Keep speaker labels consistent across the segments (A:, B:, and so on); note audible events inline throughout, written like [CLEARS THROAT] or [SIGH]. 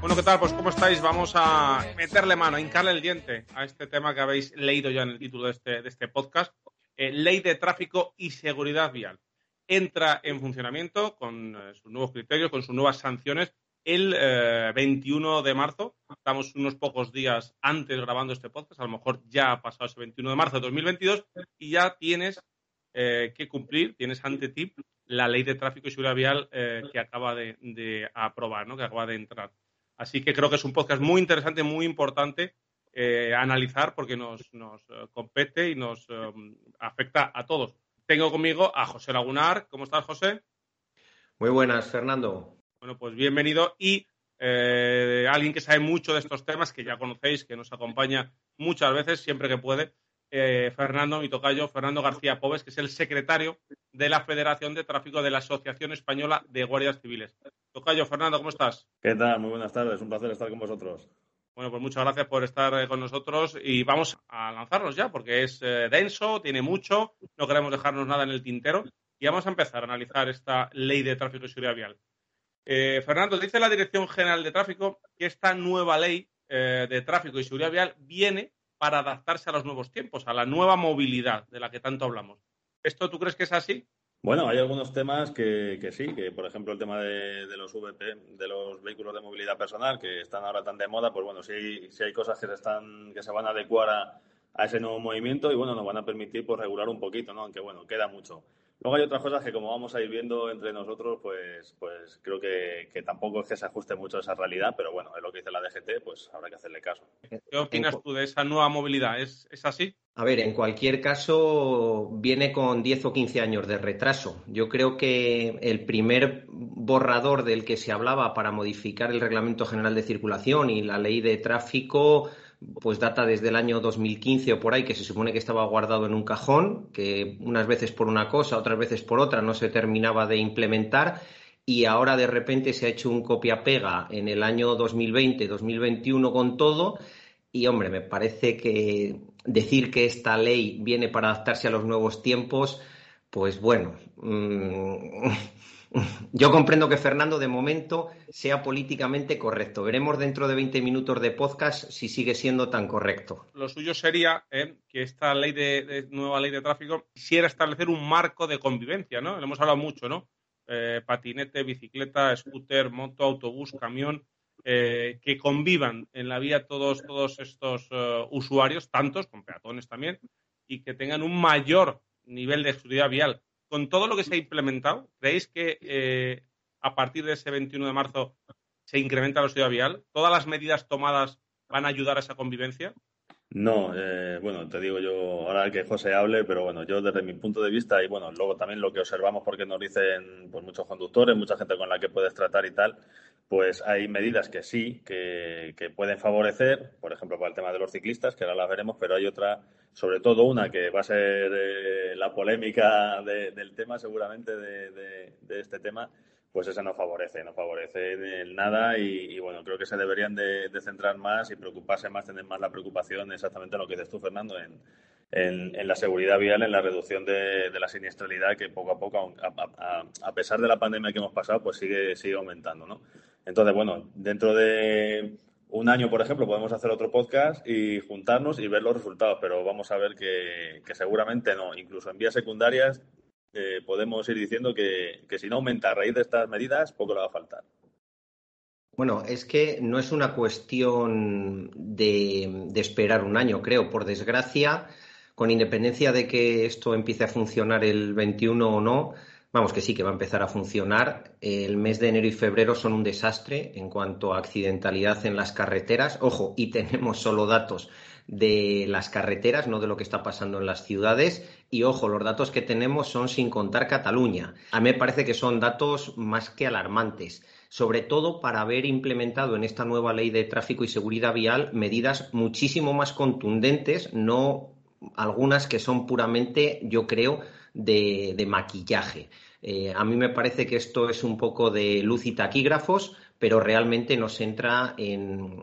A: Bueno, ¿qué tal? Pues ¿cómo estáis? Vamos a meterle mano, a hincarle el diente a este tema que habéis leído ya en el título de este, de este podcast. Eh, Ley de Tráfico y Seguridad Vial. Entra en funcionamiento con eh, sus nuevos criterios, con sus nuevas sanciones el eh, 21 de marzo. Estamos unos pocos días antes grabando este podcast. A lo mejor ya ha pasado ese 21 de marzo de 2022 y ya tienes eh, que cumplir, tienes ante ti la ley de tráfico y seguridad vial eh, que acaba de, de aprobar, ¿no? que acaba de entrar. Así que creo que es un podcast muy interesante, muy importante eh, analizar porque nos, nos compete y nos afecta a todos. Tengo conmigo a José Lagunar. ¿Cómo estás, José?
B: Muy buenas, Fernando.
A: Bueno, pues bienvenido y eh, alguien que sabe mucho de estos temas, que ya conocéis, que nos acompaña muchas veces, siempre que puede, eh, Fernando, mi tocayo, Fernando García Pobes, que es el secretario de la Federación de Tráfico de la Asociación Española de Guardias Civiles. Tocayo, Fernando, ¿cómo estás?
C: ¿Qué tal? Muy buenas tardes. Un placer estar con vosotros.
A: Bueno, pues muchas gracias por estar eh, con nosotros y vamos a lanzarnos ya porque es eh, denso, tiene mucho, no queremos dejarnos nada en el tintero y vamos a empezar a analizar esta ley de tráfico y seguridad vial. Eh, Fernando, dice la Dirección General de Tráfico que esta nueva ley eh, de tráfico y seguridad vial viene para adaptarse a los nuevos tiempos, a la nueva movilidad de la que tanto hablamos. ¿Esto tú crees que es así?
C: Bueno, hay algunos temas que, sí, que por ejemplo el tema de, los VP, de los vehículos de movilidad personal, que están ahora tan de moda, pues bueno, sí, sí hay cosas que se, están, que se van a adecuar a, a ese nuevo movimiento y bueno, nos van a permitir pues regular un poquito, ¿no? Aunque bueno, queda mucho. Luego hay otras cosas que como vamos a ir viendo entre nosotros, pues, pues creo que, que tampoco es que se ajuste mucho a esa realidad, pero bueno, es lo que dice la DGT, pues habrá que hacerle caso.
A: ¿Qué opinas tú de esa nueva movilidad? ¿Es, es así?
B: A ver, en cualquier caso, viene con 10 o 15 años de retraso. Yo creo que el primer borrador del que se hablaba para modificar el Reglamento General de Circulación y la Ley de Tráfico, pues data desde el año 2015 o por ahí, que se supone que estaba guardado en un cajón, que unas veces por una cosa, otras veces por otra no se terminaba de implementar y ahora de repente se ha hecho un copia-pega en el año 2020-2021 con todo. Y hombre, me parece que decir que esta ley viene para adaptarse a los nuevos tiempos, pues bueno, mmm, yo comprendo que Fernando de momento sea políticamente correcto. Veremos dentro de 20 minutos de podcast si sigue siendo tan correcto.
A: Lo suyo sería eh, que esta ley de, nueva ley de tráfico quisiera establecer un marco de convivencia, ¿no? Lo hemos hablado mucho, ¿no? Eh, patinete, bicicleta, scooter, moto, autobús, camión, eh, que convivan en la vía todos, todos estos uh, usuarios, tantos, con peatones también, y que tengan un mayor nivel de seguridad vial. Con todo lo que se ha implementado, ¿creéis que eh, a partir de ese 21 de marzo se incrementa la seguridad vial? ¿Todas las medidas tomadas van a ayudar a esa convivencia?
C: No, eh, bueno, te digo yo, ahora que José hable, pero bueno, yo desde mi punto de vista y bueno, luego también lo que observamos porque nos dicen pues muchos conductores, mucha gente con la que puedes tratar y tal, pues hay medidas que sí, que, que pueden favorecer, por ejemplo, para el tema de los ciclistas, que ahora las veremos, pero hay otra, sobre todo una que va a ser eh, la polémica de, del tema seguramente de, de, de este tema, pues esa no favorece, no favorece en nada y, bueno, creo que se deberían de, centrar más y preocuparse más, tener más la preocupación exactamente en lo que dices tú, Fernando, en, en, la seguridad vial, en la reducción de, la siniestralidad que poco a poco, a, pesar de la pandemia que hemos pasado, pues sigue, sigue aumentando, ¿no? Entonces, bueno, dentro de un año, por ejemplo, podemos hacer otro podcast y juntarnos y ver los resultados, pero vamos a ver que, que seguramente no, incluso en vías secundarias eh, podemos ir diciendo que, que si no aumenta a raíz de estas medidas, poco le va a faltar.
B: Bueno, es que no es una cuestión de, esperar un año, creo. Por desgracia, con independencia de que esto empiece a funcionar el 21 o no, vamos que sí que va a empezar a funcionar. El mes de enero y febrero son un desastre en cuanto a accidentalidad en las carreteras. Ojo, y tenemos solo datos de las carreteras, no de lo que está pasando en las ciudades. Y ojo, los datos que tenemos son sin contar Cataluña. A mí me parece que son datos más que alarmantes sobre todo para haber implementado en esta nueva ley de tráfico y seguridad vial medidas muchísimo más contundentes, no algunas que son puramente, yo creo, de, maquillaje. Eh, a mí me parece que esto es un poco de luz y taquígrafos, pero realmente nos entra en,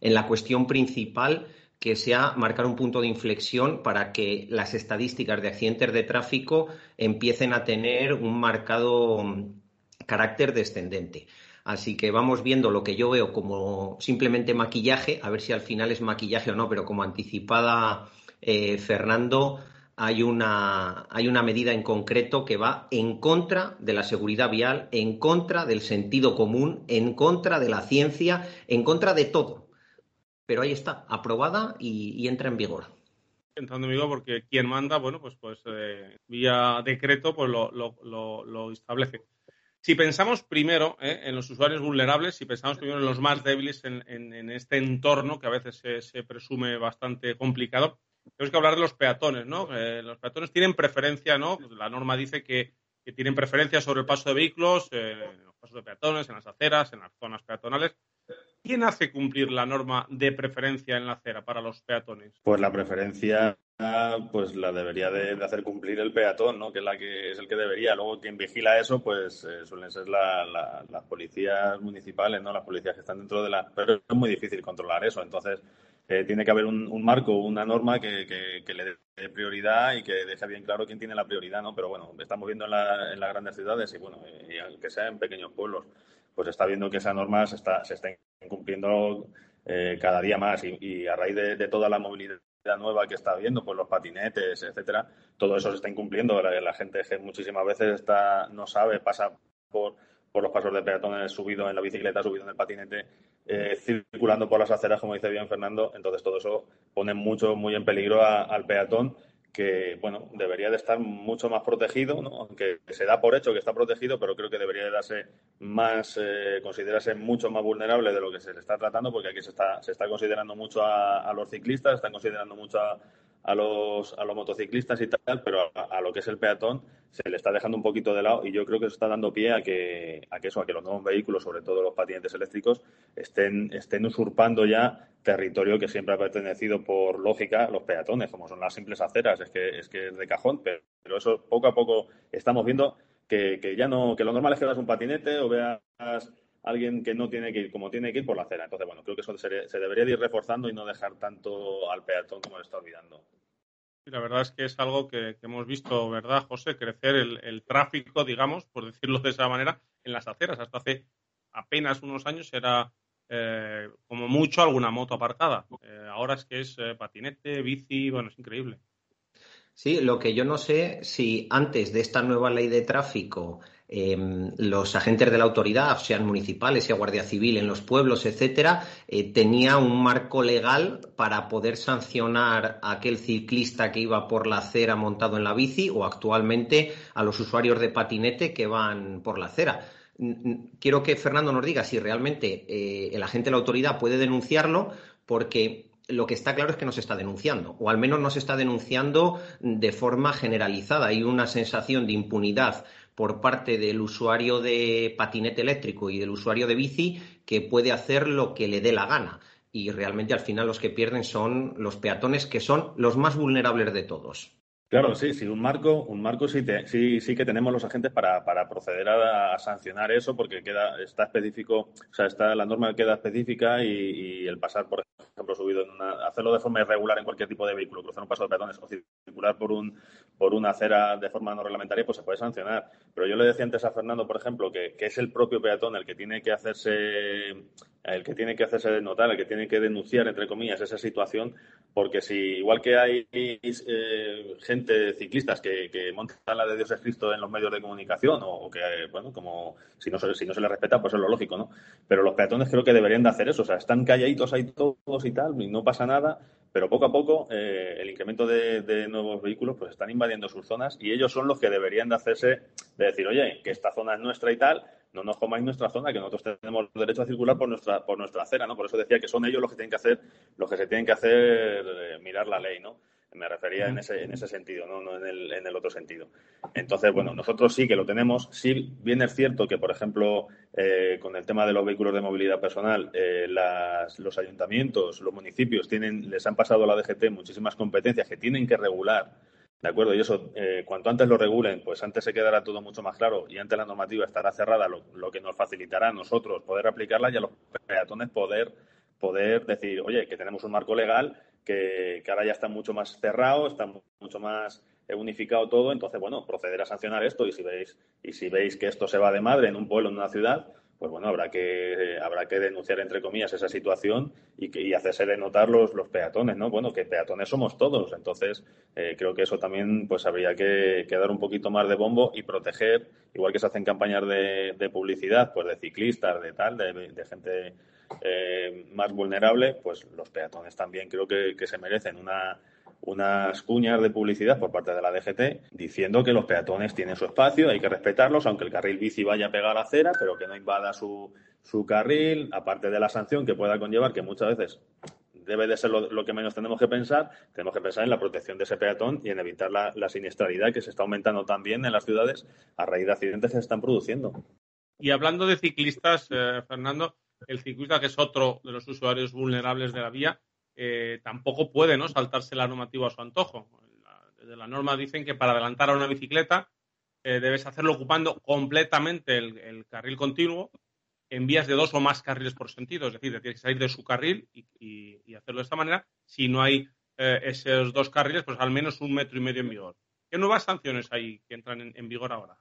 B: en la cuestión principal que sea marcar un punto de inflexión para que las estadísticas de accidentes de tráfico empiecen a tener un marcado carácter descendente. Así que vamos viendo lo que yo veo como simplemente maquillaje, a ver si al final es maquillaje o no, pero como anticipada eh, Fernando, hay una, hay una medida en concreto que va en contra de la seguridad vial, en contra del sentido común, en contra de la ciencia, en contra de todo. Pero ahí está, aprobada y, entra en vigor
A: entrando en vigor porque quien manda, bueno, pues, pues eh, vía decreto, pues lo, lo, establece. Si pensamos primero eh, en los usuarios vulnerables, si pensamos primero en los más débiles en, este entorno que a veces se, presume bastante complicado, tenemos que hablar de los peatones, ¿no? Eh, los peatones tienen preferencia, ¿no? La norma dice que, tienen preferencia sobre el paso de vehículos, eh, en los pasos de peatones, en las aceras, en las zonas peatonales. ¿Quién hace cumplir la norma de preferencia en la acera para los peatones?
C: Pues la preferencia pues la debería de, hacer cumplir el peatón, ¿no? Que es la que es el que debería. Luego quien vigila eso, pues eh, suelen ser las policías municipales, ¿no? Las policías que están dentro de la. Pero es muy difícil controlar eso. Entonces eh, tiene que haber un, marco, una norma que, le dé prioridad y que deje bien claro quién tiene la prioridad, ¿no? Pero bueno, estamos viendo en, las grandes ciudades y bueno, y aunque sea en pequeños pueblos, pues está viendo que esa norma se está, se está incumpliendo eh, cada día más y, a raíz de, toda la movilidad nueva que está habiendo, pues los patinetes, etcétera, todo eso se está incumpliendo. La, gente muchísimas veces está, no sabe, pasa por, por los pasos de peatones subido en la bicicleta, subido en el patinete, eh, circulando por las aceras, como dice bien Fernando. Entonces todo eso pone mucho, muy en peligro al peatón que bueno debería de estar mucho más protegido, ¿no? aunque se da por hecho que está protegido, pero creo que debería de darse más, eh, considerarse mucho más vulnerable de lo que se le está tratando, porque aquí se está, se está considerando mucho a, los ciclistas, se están considerando mucho a, a los, a los motociclistas y tal, pero a, lo que es el peatón se le está dejando un poquito de lado y yo creo que eso está dando pie a que, a que eso, a que los nuevos vehículos, sobre todo los patinetes eléctricos, estén, estén usurpando ya territorio que siempre ha pertenecido por lógica los peatones, como son las simples aceras, es que es que es de cajón, pero, eso poco a poco estamos viendo que, que ya no, que lo normal es que veas un patinete o veas alguien que no tiene que ir como tiene que ir por la acera. Entonces, bueno, creo que eso se, debería de ir reforzando y no dejar tanto al peatón como le está olvidando.
A: la verdad es que es algo que, hemos visto, ¿verdad, José? Crecer el, tráfico, digamos, por decirlo de esa manera, en las aceras. Hasta hace apenas unos años era eh, como mucho alguna moto aparcada. Eh, ahora es que es eh, patinete, bici, bueno, es increíble.
B: Sí, lo que yo no sé si antes de esta nueva ley de tráfico Em, los agentes de la autoridad, sean municipales, sea Guardia Civil en los pueblos, etcétera, eh, tenía un marco legal para poder sancionar a aquel ciclista que iba por la acera montado en la bici o actualmente a los usuarios de patinete que van por la acera. Quiero que Fernando nos diga si realmente eh, el agente de la autoridad puede denunciarlo, porque lo que está claro es que no se está denunciando, o al menos no se está denunciando de forma generalizada. Hay una sensación de impunidad por parte del usuario de patinete eléctrico y del usuario de bici que puede hacer lo que le dé la gana. Y realmente al final los que pierden son los peatones, que son los más vulnerables de todos.
C: Claro, sí, sí, un marco, un marco sí, sí, sí que tenemos los agentes para, para proceder a, sancionar eso, porque queda, está específico, o sea, está, la norma queda específica y, el pasar, por ejemplo, subido en una, hacerlo de forma irregular en cualquier tipo de vehículo, cruzar un paso de peatones o circular por un, por una acera de forma no reglamentaria, pues se puede sancionar. Pero yo le decía antes a Fernando, por ejemplo, que, que es el propio peatón el que tiene que hacerse el que tiene que hacerse notar, el que tiene que denunciar, entre comillas, esa situación, porque si igual que hay eh, gente, ciclistas, que, que, montan la de Dios es Cristo en los medios de comunicación, o, que, bueno, como si no, se, si no se les respeta, pues es lo lógico, ¿no? Pero los peatones creo que deberían de hacer eso, o sea, están calladitos ahí todos y tal, y no pasa nada, pero poco a poco eh, el incremento de, de, nuevos vehículos pues están invadiendo sus zonas y ellos son los que deberían de hacerse, de decir, oye, que esta zona es nuestra y tal, no nos comáis nuestra zona, que nosotros tenemos derecho a circular por nuestra, por nuestra acera, ¿no? Por eso decía que son ellos los que tienen que hacer, los que se tienen que hacer eh, mirar la ley, ¿no? Me refería en ese, en ese sentido, ¿no? no en, el, en el otro sentido. Entonces, bueno, nosotros sí que lo tenemos. Sí, bien es cierto que, por ejemplo, eh, con el tema de los vehículos de movilidad personal, eh, las, los ayuntamientos, los municipios tienen, les han pasado a la DGT muchísimas competencias que tienen que regular ¿De acuerdo? Y eso, eh, cuanto antes lo regulen, pues antes se quedará todo mucho más claro y antes la normativa estará cerrada, lo, que nos facilitará a nosotros poder aplicarla y a los peatones poder, poder decir, oye, que tenemos un marco legal que, que ahora ya está mucho más cerrado, está mucho más unificado todo, entonces, bueno, proceder a sancionar esto y si veis, y si veis que esto se va de madre en un pueblo, en una ciudad, pues bueno, habrá que, habrá que denunciar, entre comillas, esa situación y, que, y hacerse de notar los, los peatones, ¿no? Bueno, que peatones somos todos, entonces eh, creo que eso también pues habría que, dar un poquito más de bombo y proteger, igual que se hacen campañas de, de publicidad, pues de ciclistas, de tal, de, gente eh, más vulnerable, pues los peatones también creo que se merecen una unas cuñas de publicidad por parte de la DGT diciendo que los peatones tienen su espacio, hay que respetarlos, aunque el carril bici vaya a pegar a la acera, pero que no invada su, su carril, aparte de la sanción que pueda conllevar, que muchas veces debe de ser lo, que menos tenemos que pensar, tenemos que pensar en la protección de ese peatón y en evitar la, la siniestralidad que se está aumentando también en las ciudades a raíz de accidentes que se están produciendo.
A: Y hablando de ciclistas, eh, Fernando, el ciclista que es otro de los usuarios vulnerables de la vía, eh, tampoco puede ¿no? saltarse la normativa a su antojo. desde la norma dicen que para adelantar a una bicicleta eh, debes hacerlo ocupando completamente el, carril continuo en vías de dos o más carriles por sentido. Es decir, tienes que salir de su carril y, hacerlo de esta manera. Si no hay eh, esos dos carriles, pues al menos un metro y medio en vigor. ¿Qué nuevas sanciones hay que entran en, vigor ahora?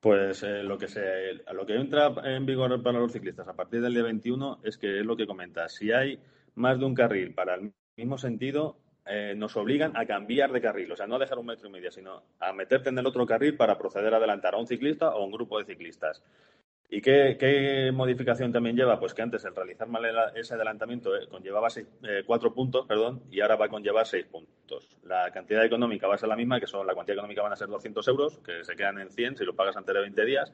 C: Pues lo, que se, lo que entra en vigor para los ciclistas a partir del día 21 es que es lo que comentas. Si hay más de un carril para el mismo sentido, eh, nos obligan a cambiar de carril, o sea, no a dejar un metro y medio, sino a meterte en el otro carril para proceder a adelantar a un ciclista o a un grupo de ciclistas. ¿Y qué, modificación también lleva? Pues que antes el realizar mal ese adelantamiento eh, conllevaba eh, cuatro puntos, perdón, y ahora va a conllevar seis puntos. La cantidad económica va a ser la misma, que son la cuantía económica van a ser 200 euros, que se quedan en 100 si lo pagas antes de 20 días,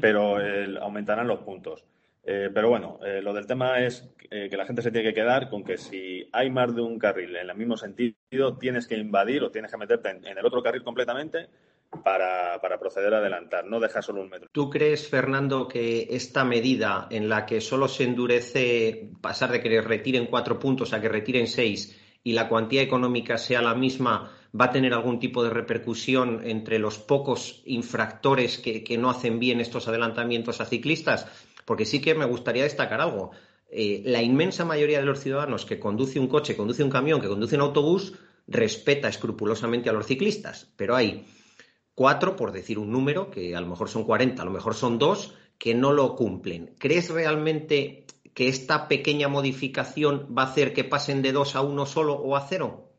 C: pero aumentarán los puntos. Eh, pero bueno, eh, lo del tema es eh, que la gente se tiene que quedar con que si hay más de un carril en el mismo sentido, tienes que invadir o tienes que meterte en, el otro carril completamente para, proceder a adelantar, no deja solo un metro.
B: ¿Tú crees, Fernando, que esta medida en la que solo se endurece pasar de que retiren cuatro puntos a que retiren seis y la cuantía económica sea la misma, va a tener algún tipo de repercusión entre los pocos infractores que no hacen bien estos adelantamientos a ciclistas? Porque sí que me gustaría destacar algo. Eh, la inmensa mayoría de los ciudadanos que conduce un coche, conduce un camión, que conduce un autobús, respeta escrupulosamente a los ciclistas. Pero hay cuatro, por decir un número, que a lo mejor son 40, a lo mejor son dos, que no lo cumplen. ¿Crees realmente que esta pequeña modificación va a hacer que pasen de dos a uno solo o a cero?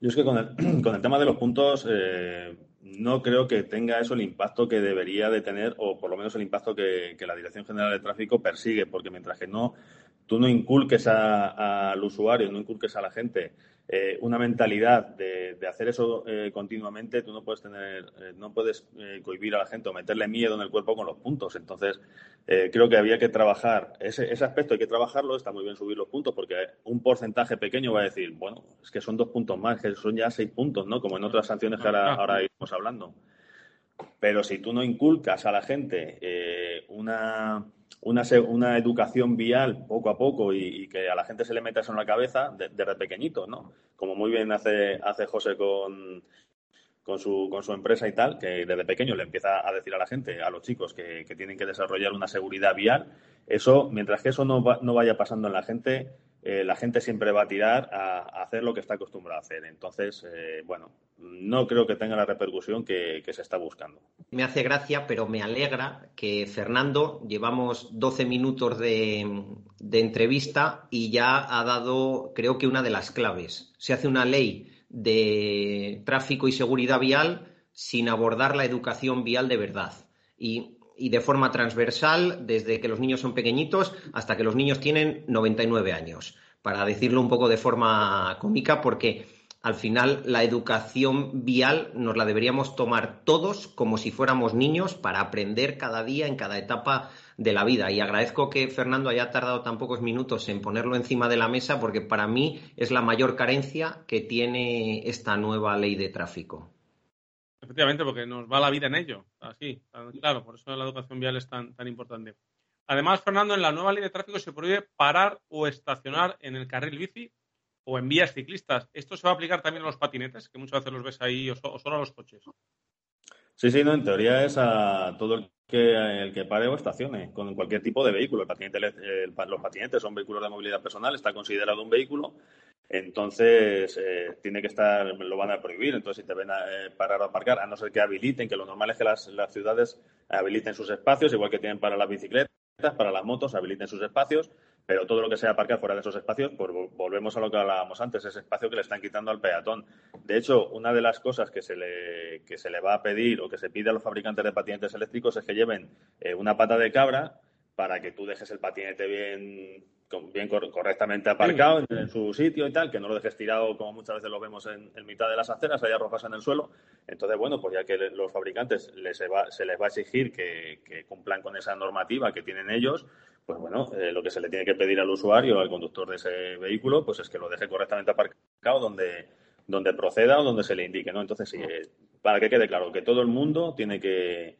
C: Yo es que con el, [CLEARS THROAT] tema de los puntos, eh, no creo que tenga eso el impacto que debería de tener, o por lo menos el impacto que, la Dirección General de Tráfico persigue, porque mientras que no tú no inculques al usuario, no inculques a la gente eh, una mentalidad de, hacer eso eh, continuamente, tú no puedes tener, eh, no puedes cohibir a la gente o meterle miedo en el cuerpo con los puntos. Entonces, creo que había que trabajar ese, ese, aspecto, hay que trabajarlo. Está muy bien subir los puntos porque un porcentaje pequeño va a decir, bueno, es que son dos puntos más, que son ya seis puntos, ¿no? Como en otras sanciones que ahora, ahora iremos hablando. Pero si tú no inculcas a la gente una una, una educación vial poco a poco y, que a la gente se le meta eso en la cabeza desde pequeñito, ¿no? Como muy bien hace, hace José con, con su, con su empresa y tal, que desde pequeño le empieza a decir a la gente, a los chicos, que, tienen que desarrollar una seguridad vial. Eso, mientras que eso no, no vaya pasando en la gente, eh, la gente siempre va a tirar a, hacer lo que está acostumbrado a hacer. Entonces, eh, bueno, no creo que tenga la repercusión que, se está buscando.
B: Me hace gracia, pero me alegra que Fernando, llevamos 12 minutos de, de entrevista y ya ha dado, creo que una de las claves. Se hace una ley de tráfico y seguridad vial sin abordar la educación vial de verdad. Y y de forma transversal desde que los niños son pequeñitos hasta que los niños tienen 99 años, para decirlo un poco de forma cómica, porque al final la educación vial nos la deberíamos tomar todos como si fuéramos niños para aprender cada día en cada etapa de la vida. Y agradezco que Fernando haya tardado tan pocos minutos en ponerlo encima de la mesa porque para mí es la mayor carencia que tiene esta nueva ley de tráfico.
A: Efectivamente, porque nos va la vida en ello. Así, claro, por eso la educación vial es tan, tan importante. Además, Fernando, en la nueva ley de tráfico se prohíbe parar o estacionar en el carril bici o en vías ciclistas. ¿Esto se va a aplicar también a los patinetes, que muchas veces los ves ahí, o, solo a los coches?
C: Sí, sí, no, en teoría es a todo el que, el que pare o estacione con cualquier tipo de vehículo. El patinete, los patinetes son vehículos de movilidad personal, está considerado un vehículo entonces, eh, tiene que estar, lo van a prohibir. Entonces, si te ven a eh, parar o aparcar, a no ser que habiliten, que lo normal es que las, las, ciudades habiliten sus espacios, igual que tienen para las bicicletas, para las motos, habiliten sus espacios, pero todo lo que sea aparcar fuera de esos espacios, pues volvemos a lo que hablábamos antes, ese espacio que le están quitando al peatón. De hecho, una de las cosas que se le, que se le va a pedir o que se pide a los fabricantes de patinetes eléctricos es que lleven eh, una pata de cabra para que tú dejes el patinete bien bien correctamente aparcado en, su sitio y tal, que no lo dejes tirado como muchas veces lo vemos en, mitad de las aceras, hay arrojas en el suelo. Entonces, bueno, pues ya que los fabricantes les se, va, se les va a exigir que, cumplan con esa normativa que tienen ellos, pues bueno, eh, lo que se le tiene que pedir al usuario, al conductor de ese vehículo, pues es que lo deje correctamente aparcado donde, donde proceda o donde se le indique, ¿no? Entonces, sí, eh, para que quede claro que todo el mundo tiene que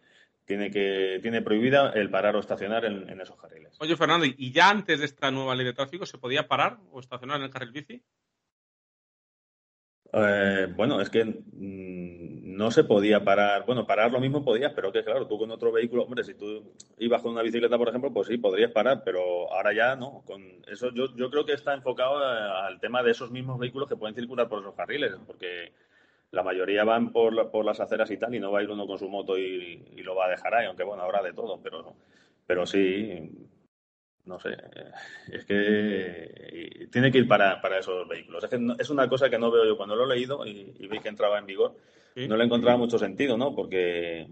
C: tiene que tiene prohibida el parar o estacionar en, esos carriles.
A: Oye, Fernando, ¿y ya antes de esta nueva ley de tráfico se podía parar o estacionar en el carril bici?
C: Eh, bueno, es que mm, no se podía parar. Bueno, parar lo mismo podías, pero que claro, tú con otro vehículo, hombre, si tú ibas con una bicicleta, por ejemplo, pues sí, podrías parar, pero ahora ya no. Con eso yo, yo creo que está enfocado al tema de esos mismos vehículos que pueden circular por esos carriles, porque la mayoría van por, por, las aceras y tal, y no va a ir uno con su moto y, lo va a dejar ahí, aunque bueno, habrá de todo, pero, pero sí, no sé, es que tiene que ir para, para esos vehículos. Es, que es una cosa que no veo yo cuando lo he leído y, vi que entraba en vigor, no le encontraba mucho sentido, ¿no? Porque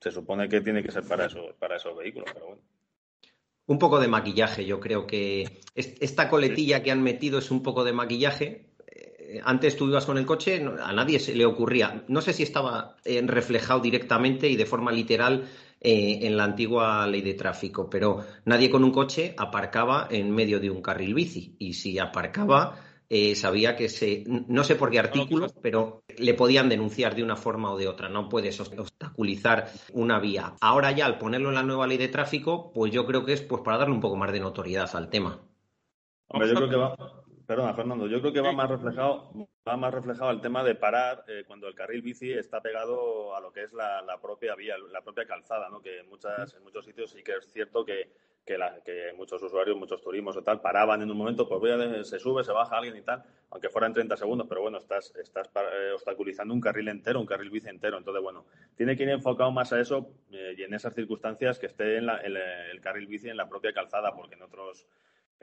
C: se supone que tiene que ser para, eso, para esos vehículos, pero bueno.
B: Un poco de maquillaje, yo creo que esta coletilla que han metido es un poco de maquillaje, antes tú ibas con el coche, a nadie se le ocurría, no sé si estaba eh, reflejado directamente y de forma literal eh, en la antigua ley de tráfico, pero nadie con un coche aparcaba en medio de un carril bici y si aparcaba eh, sabía que se, no sé por qué artículo, pero le podían denunciar de una forma o de otra, no puedes obstaculizar una vía. Ahora ya al ponerlo en la nueva ley de tráfico, pues yo creo que es pues para darle un poco más de notoriedad al tema.
C: Hombre, yo creo que va, Perdona, Fernando, yo creo que va más reflejado, va más reflejado el tema de parar eh, cuando el carril bici está pegado a lo que es la, propia vía, la propia calzada, ¿no? Que en, muchas, en muchos sitios sí que es cierto que, que, muchos usuarios, muchos turismos o tal, paraban en un momento, pues voy a, se sube, se baja alguien y tal, aunque fuera en 30 segundos, pero bueno, estás, estás eh, obstaculizando un carril entero, un carril bici entero. Entonces, bueno, tiene que ir enfocado más a eso eh, y en esas circunstancias que esté en el carril bici en la propia calzada, porque en otros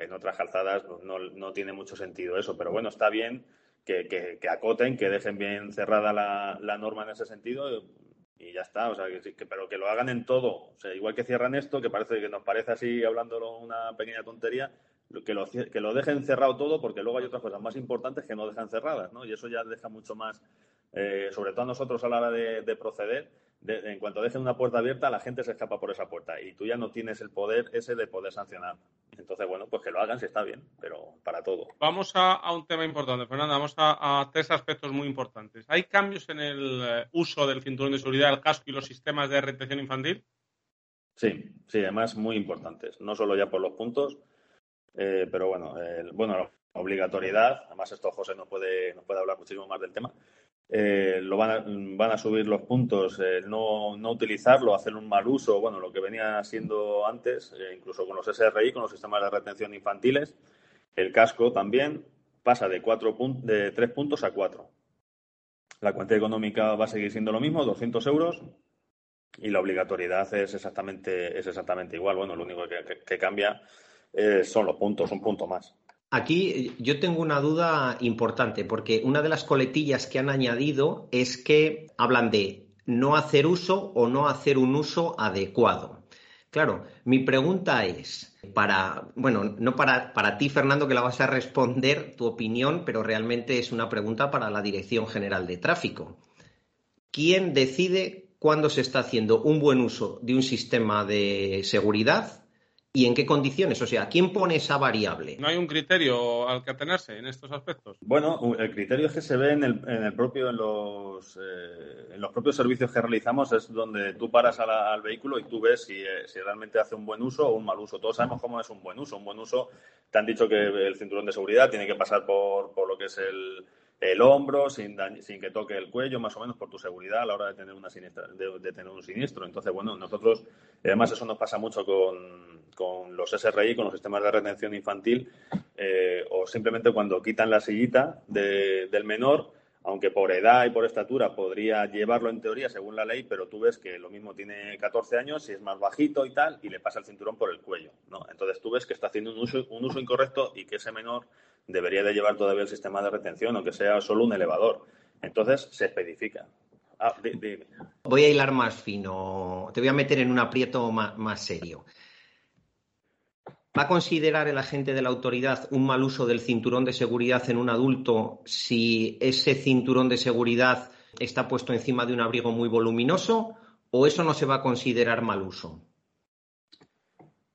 C: en otras calzadas no, no, tiene mucho sentido eso, pero bueno, está bien que, acoten, que dejen bien cerrada la, la, norma en ese sentido y ya está, o sea, que, pero que lo hagan en todo, o sea, igual que cierran esto, que parece que nos parece así, hablándolo una pequeña tontería, que lo, que lo dejen cerrado todo, porque luego hay otras cosas más importantes que no dejan cerradas, ¿no? Y eso ya deja mucho más, eh, sobre todo a nosotros a la hora de proceder, en cuanto dejen una puerta abierta, la gente se escapa por esa puerta y tú ya no tienes el poder ese de poder sancionar. Entonces, bueno, pues que lo hagan si está bien, pero para todo.
A: Vamos a, un tema importante, Fernanda. Vamos a, tres aspectos muy importantes. ¿Hay cambios en el eh, uso del cinturón de seguridad, el casco y los sistemas de retención infantil?
C: Sí, sí, además muy importantes. No solo ya por los puntos, eh, pero bueno, bueno, la obligatoriedad. Además, esto José nos puede, nos puede hablar muchísimo más del tema eh, lo van a, van a, subir los puntos, eh, no, no, utilizarlo, hacer un mal uso, bueno, lo que venía siendo antes, eh, incluso con los SRI, con los sistemas de retención infantiles. El casco también pasa de, cuatro de 3 puntos a 4. La cuantía económica va a seguir siendo lo mismo, 200 euros, y la obligatoriedad es exactamente, es exactamente igual. Bueno, lo único que, cambia eh, son los puntos, un punto más.
B: Aquí yo tengo una duda importante, porque una de las coletillas que han añadido es que hablan de no hacer uso o no hacer un uso adecuado. Claro, mi pregunta es, para, bueno, no para, para ti, Fernando, que la vas a responder tu opinión, pero realmente es una pregunta para la Dirección General de Tráfico. ¿Quién decide cuándo se está haciendo un buen uso de un sistema de seguridad ¿Y en qué condiciones? O sea, ¿quién pone esa variable?
A: ¿No hay un criterio al que atenerse en estos aspectos?
C: Bueno, el criterio es que se ve en el, propio, en los, eh, en los propios servicios que realizamos, es donde tú paras al vehículo y tú ves eh, si, realmente hace un buen uso o un mal uso. Todos sabemos cómo es un buen uso. Un buen uso, te han dicho que el cinturón de seguridad tiene que pasar por, por lo que es el, el hombro sin, sin que toque el cuello, más o menos por tu seguridad a la hora de tener, una siniestra, de, tener un siniestro. Entonces, bueno, nosotros, además eso nos pasa mucho con, con los SRI, con los sistemas de retención infantil, eh, o simplemente cuando quitan la sillita del menor, aunque por edad y por estatura podría llevarlo en teoría según la ley, pero tú ves que lo mismo tiene 14 años y es más bajito y tal, y le pasa el cinturón por el cuello, ¿no? Entonces tú ves que está haciendo un uso, incorrecto y que ese menor debería de llevar todavía el sistema de retención, aunque sea solo un elevador. Entonces se especifica. Ah,
B: voy a hilar más fino, te voy a meter en un aprieto más, serio. ¿Va a considerar el agente de la autoridad un mal uso del cinturón de seguridad en un adulto si ese cinturón de seguridad está puesto encima de un abrigo muy voluminoso o eso no se va a considerar mal uso?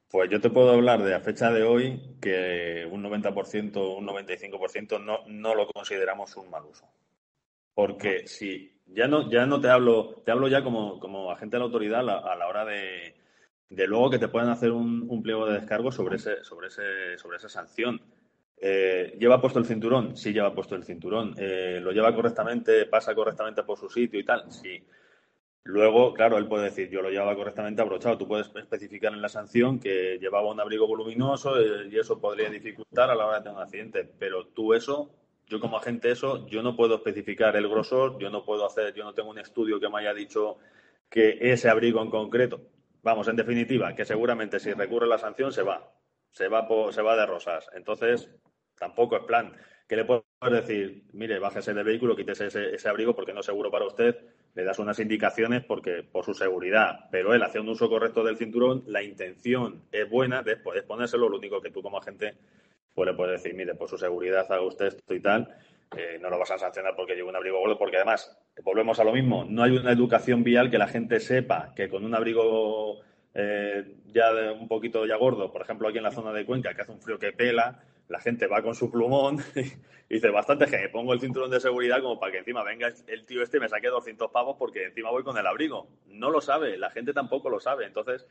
C: Pues yo te puedo hablar de a fecha de hoy que un 90%, un 95% no, no lo consideramos un mal uso. Porque si ya no, ya no te hablo, te hablo ya como, como agente de la autoridad a la, hora de, de, luego que te puedan hacer un, pliego de descargo sobre ese, sobre ese, sobre esa sanción. Eh, ¿Lleva puesto el cinturón? Sí, lleva puesto el cinturón. Eh, ¿Lo lleva correctamente? ¿Pasa correctamente por su sitio y tal? Sí. Luego, claro, él puede decir, yo lo llevaba correctamente abrochado. Tú puedes especificar en la sanción que llevaba un abrigo voluminoso eh, y eso podría dificultar a la hora de tener un accidente. Pero tú eso, yo como agente eso, yo no puedo especificar el grosor, yo no puedo hacer, yo no tengo un estudio que me haya dicho que ese abrigo en concreto. Vamos, en definitiva, que seguramente si recurre la sanción se va, se va, se va de rosas. Entonces, tampoco es plan. ¿Qué le puedes decir? Mire, bájese del vehículo, quítese ese, ese abrigo porque no es seguro para usted le das unas indicaciones porque por su seguridad, pero él hace un uso correcto del cinturón, la intención es buena, de poder ponérselo, lo único que tú como agente pues le puedes decir, mire, por su seguridad haga usted esto y tal, no lo vas a sancionar porque lleva un abrigo gordo, porque además, volvemos a lo mismo, no hay una educación vial que la gente sepa que con un abrigo eh, ya un poquito ya gordo, por ejemplo aquí en la zona de Cuenca, que hace un frío que pela, la gente va con su plumón [LAUGHS] y dice, bastante que me pongo el cinturón de seguridad como para que encima venga el tío este y me saque 200 pavos porque encima voy con el abrigo. No lo sabe, la gente tampoco lo sabe. Entonces,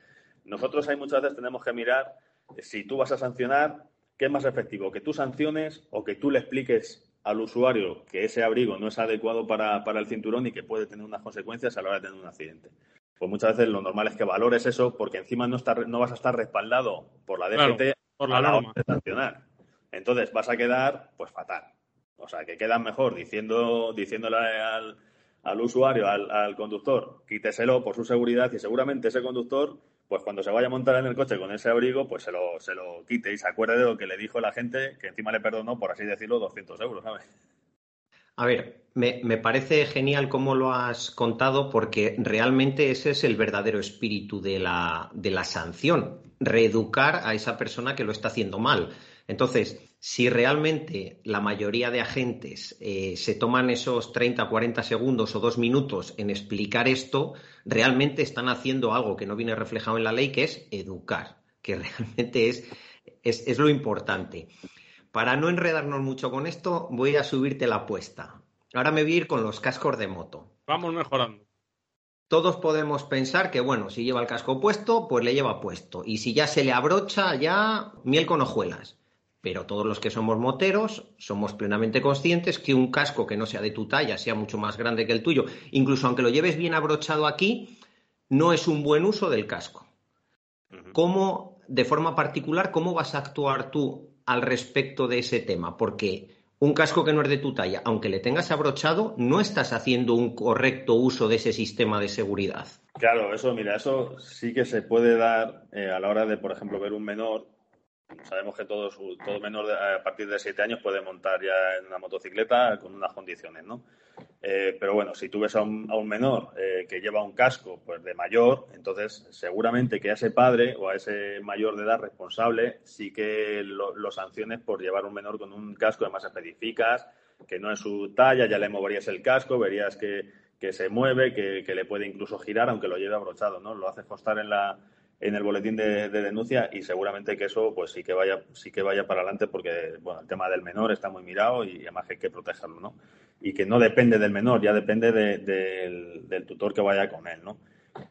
C: nosotros hay muchas veces tenemos que mirar si tú vas a sancionar, ¿qué es más efectivo? ¿Que tú sanciones o que tú le expliques al usuario que ese abrigo no es adecuado para, el cinturón y que puede tener unas consecuencias a la hora de tener un accidente? Pues muchas veces lo normal es que valores eso porque encima no, no vas a estar respaldado por la DGT
A: por la, norma.
C: de sancionar. Entonces vas a quedar, pues fatal. O sea, que quedas mejor diciendo, diciéndole al, al usuario, al, al, conductor, quíteselo por su seguridad y seguramente ese conductor, pues cuando se vaya a montar en el coche con ese abrigo, pues se lo, se lo quite y se acuerde de lo que le dijo la gente, que encima le perdonó, por así decirlo, 200 euros, ¿sabes?
B: A ver, me, me, parece genial cómo lo has contado porque realmente ese es el verdadero espíritu de la, de la sanción, reeducar a esa persona que lo está haciendo mal. Entonces, si realmente la mayoría de agentes eh, se toman esos 30, 40 segundos o dos minutos en explicar esto, realmente están haciendo algo que no viene reflejado en la ley, que es educar, que [LAUGHS] realmente es, es, lo importante. Para no enredarnos mucho con esto, voy a subirte la apuesta. Ahora me voy a ir con los cascos de moto.
A: Vamos mejorando.
B: Todos podemos pensar que, bueno, si lleva el casco puesto, pues le lleva puesto. Y si ya se le abrocha, ya miel con hojuelas pero todos los que somos moteros somos plenamente conscientes que un casco que no sea de tu talla, sea mucho más grande que el tuyo, incluso aunque lo lleves bien abrochado aquí, no es un buen uso del casco. ¿Cómo, de forma particular, cómo vas a actuar tú al respecto de ese tema? Porque un casco que no es de tu talla, aunque le tengas abrochado, no estás haciendo un correcto uso de ese sistema de seguridad.
C: Claro, eso, mira, eso sí que se puede dar eh, a la hora de, por ejemplo, ver un menor. Sabemos que todo, todo menor a partir de siete años puede montar ya en una motocicleta con unas condiciones, ¿no? Eh, pero bueno, si tú ves a un, menor eh, que lleva un casco pues de mayor, entonces seguramente que a ese padre o a ese mayor de edad responsable sí que lo, sanciones por llevar un menor con un casco, además especificas que no es su talla, ya le moverías el casco, verías que, se mueve, que, le puede incluso girar aunque lo lleve abrochado, ¿no? Lo haces constar en la, en el boletín de, denuncia y seguramente que eso pues sí que vaya sí que vaya para adelante porque bueno el tema del menor está muy mirado y además hay que protegerlo no y que no depende del menor ya depende del, tutor que vaya con él no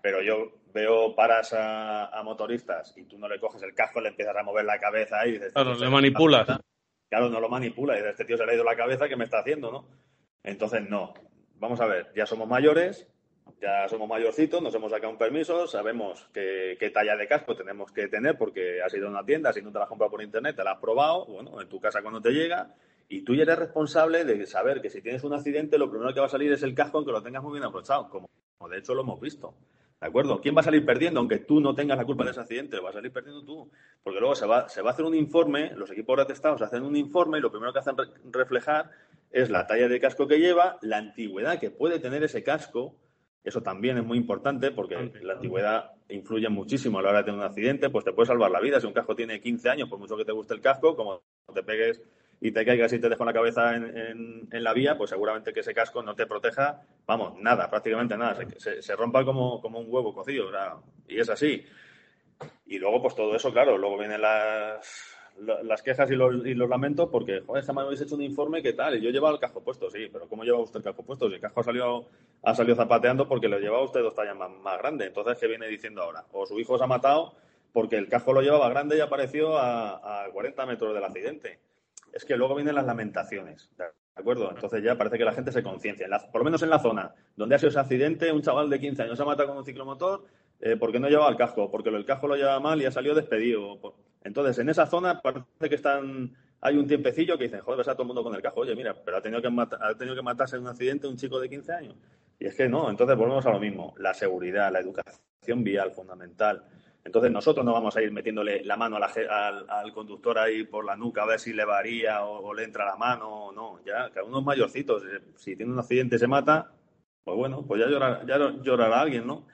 C: pero yo veo paras a, motoristas y tú no le coges el casco le empiezas a mover la cabeza y dices
A: claro le manipulas
C: claro no lo manipula y dices este tío se le ha ido la cabeza qué me está haciendo no entonces no. Vamos a ver ya somos mayores ya somos mayorcitos, nos hemos sacado un permiso, sabemos qué, talla de casco tenemos que tener porque has ido a una tienda, si no te la has comprado por internet, te la has probado, bueno, en tu casa cuando te llega, y tú ya eres responsable de saber que si tienes un accidente, lo primero que va a salir es el casco aunque lo tengas muy bien aprovechado, como, de hecho lo hemos visto. ¿De acuerdo? ¿Quién va a salir perdiendo? Aunque tú no tengas la culpa de ese accidente, lo va a salir perdiendo tú. Porque luego se va, se va a hacer un informe, los equipos atestados hacen un informe y lo primero que hacen reflejar es la talla de casco que lleva, la antigüedad que puede tener ese casco, eso también es muy importante porque la antigüedad influye muchísimo a la hora de tener un accidente, pues te puede salvar la vida. Si un casco tiene 15 años, por mucho que te guste el casco, como te pegues y te caigas y te dejo la cabeza en, la vía, pues seguramente que ese casco no te proteja, vamos, nada, prácticamente nada. Se, rompa como, como, un huevo cocido, y es así. Y luego, pues todo eso, claro, luego vienen las, las quejas y los, y los, lamentos porque, joder, habéis hecho un informe, ¿qué tal? Y yo llevaba el casco puesto, sí, pero ¿cómo lleva usted el casco puesto? Si el casco ha salido, ha salido zapateando porque lo llevaba usted dos tallas más, más grande. Entonces, ¿qué viene diciendo ahora? O su hijo se ha matado porque el casco lo llevaba grande y apareció a, a 40 metros del accidente. Es que luego vienen las lamentaciones, ¿de acuerdo? Entonces ya parece que la gente se conciencia. Por lo menos en la zona donde ha sido ese accidente, un chaval de 15 años se ha matado con un ciclomotor eh, porque no llevaba el casco, porque el casco lo llevaba mal y ha salido despedido. Entonces, en esa zona parece que están hay un tiempecillo que dicen, joder, a todo el mundo con el casco. Oye, mira, pero ha tenido, que ha tenido que matarse en un accidente un chico de 15 años. Y es que no, entonces volvemos a lo mismo. La seguridad, la educación vial, fundamental. Entonces nosotros no vamos a ir metiéndole la mano al, conductor ahí por la nuca a ver si le varía o, le entra la mano o no. Ya, cada uno es mayorcito. Si tiene un accidente y se mata, pues bueno, pues ya, ya llorará alguien, ¿no?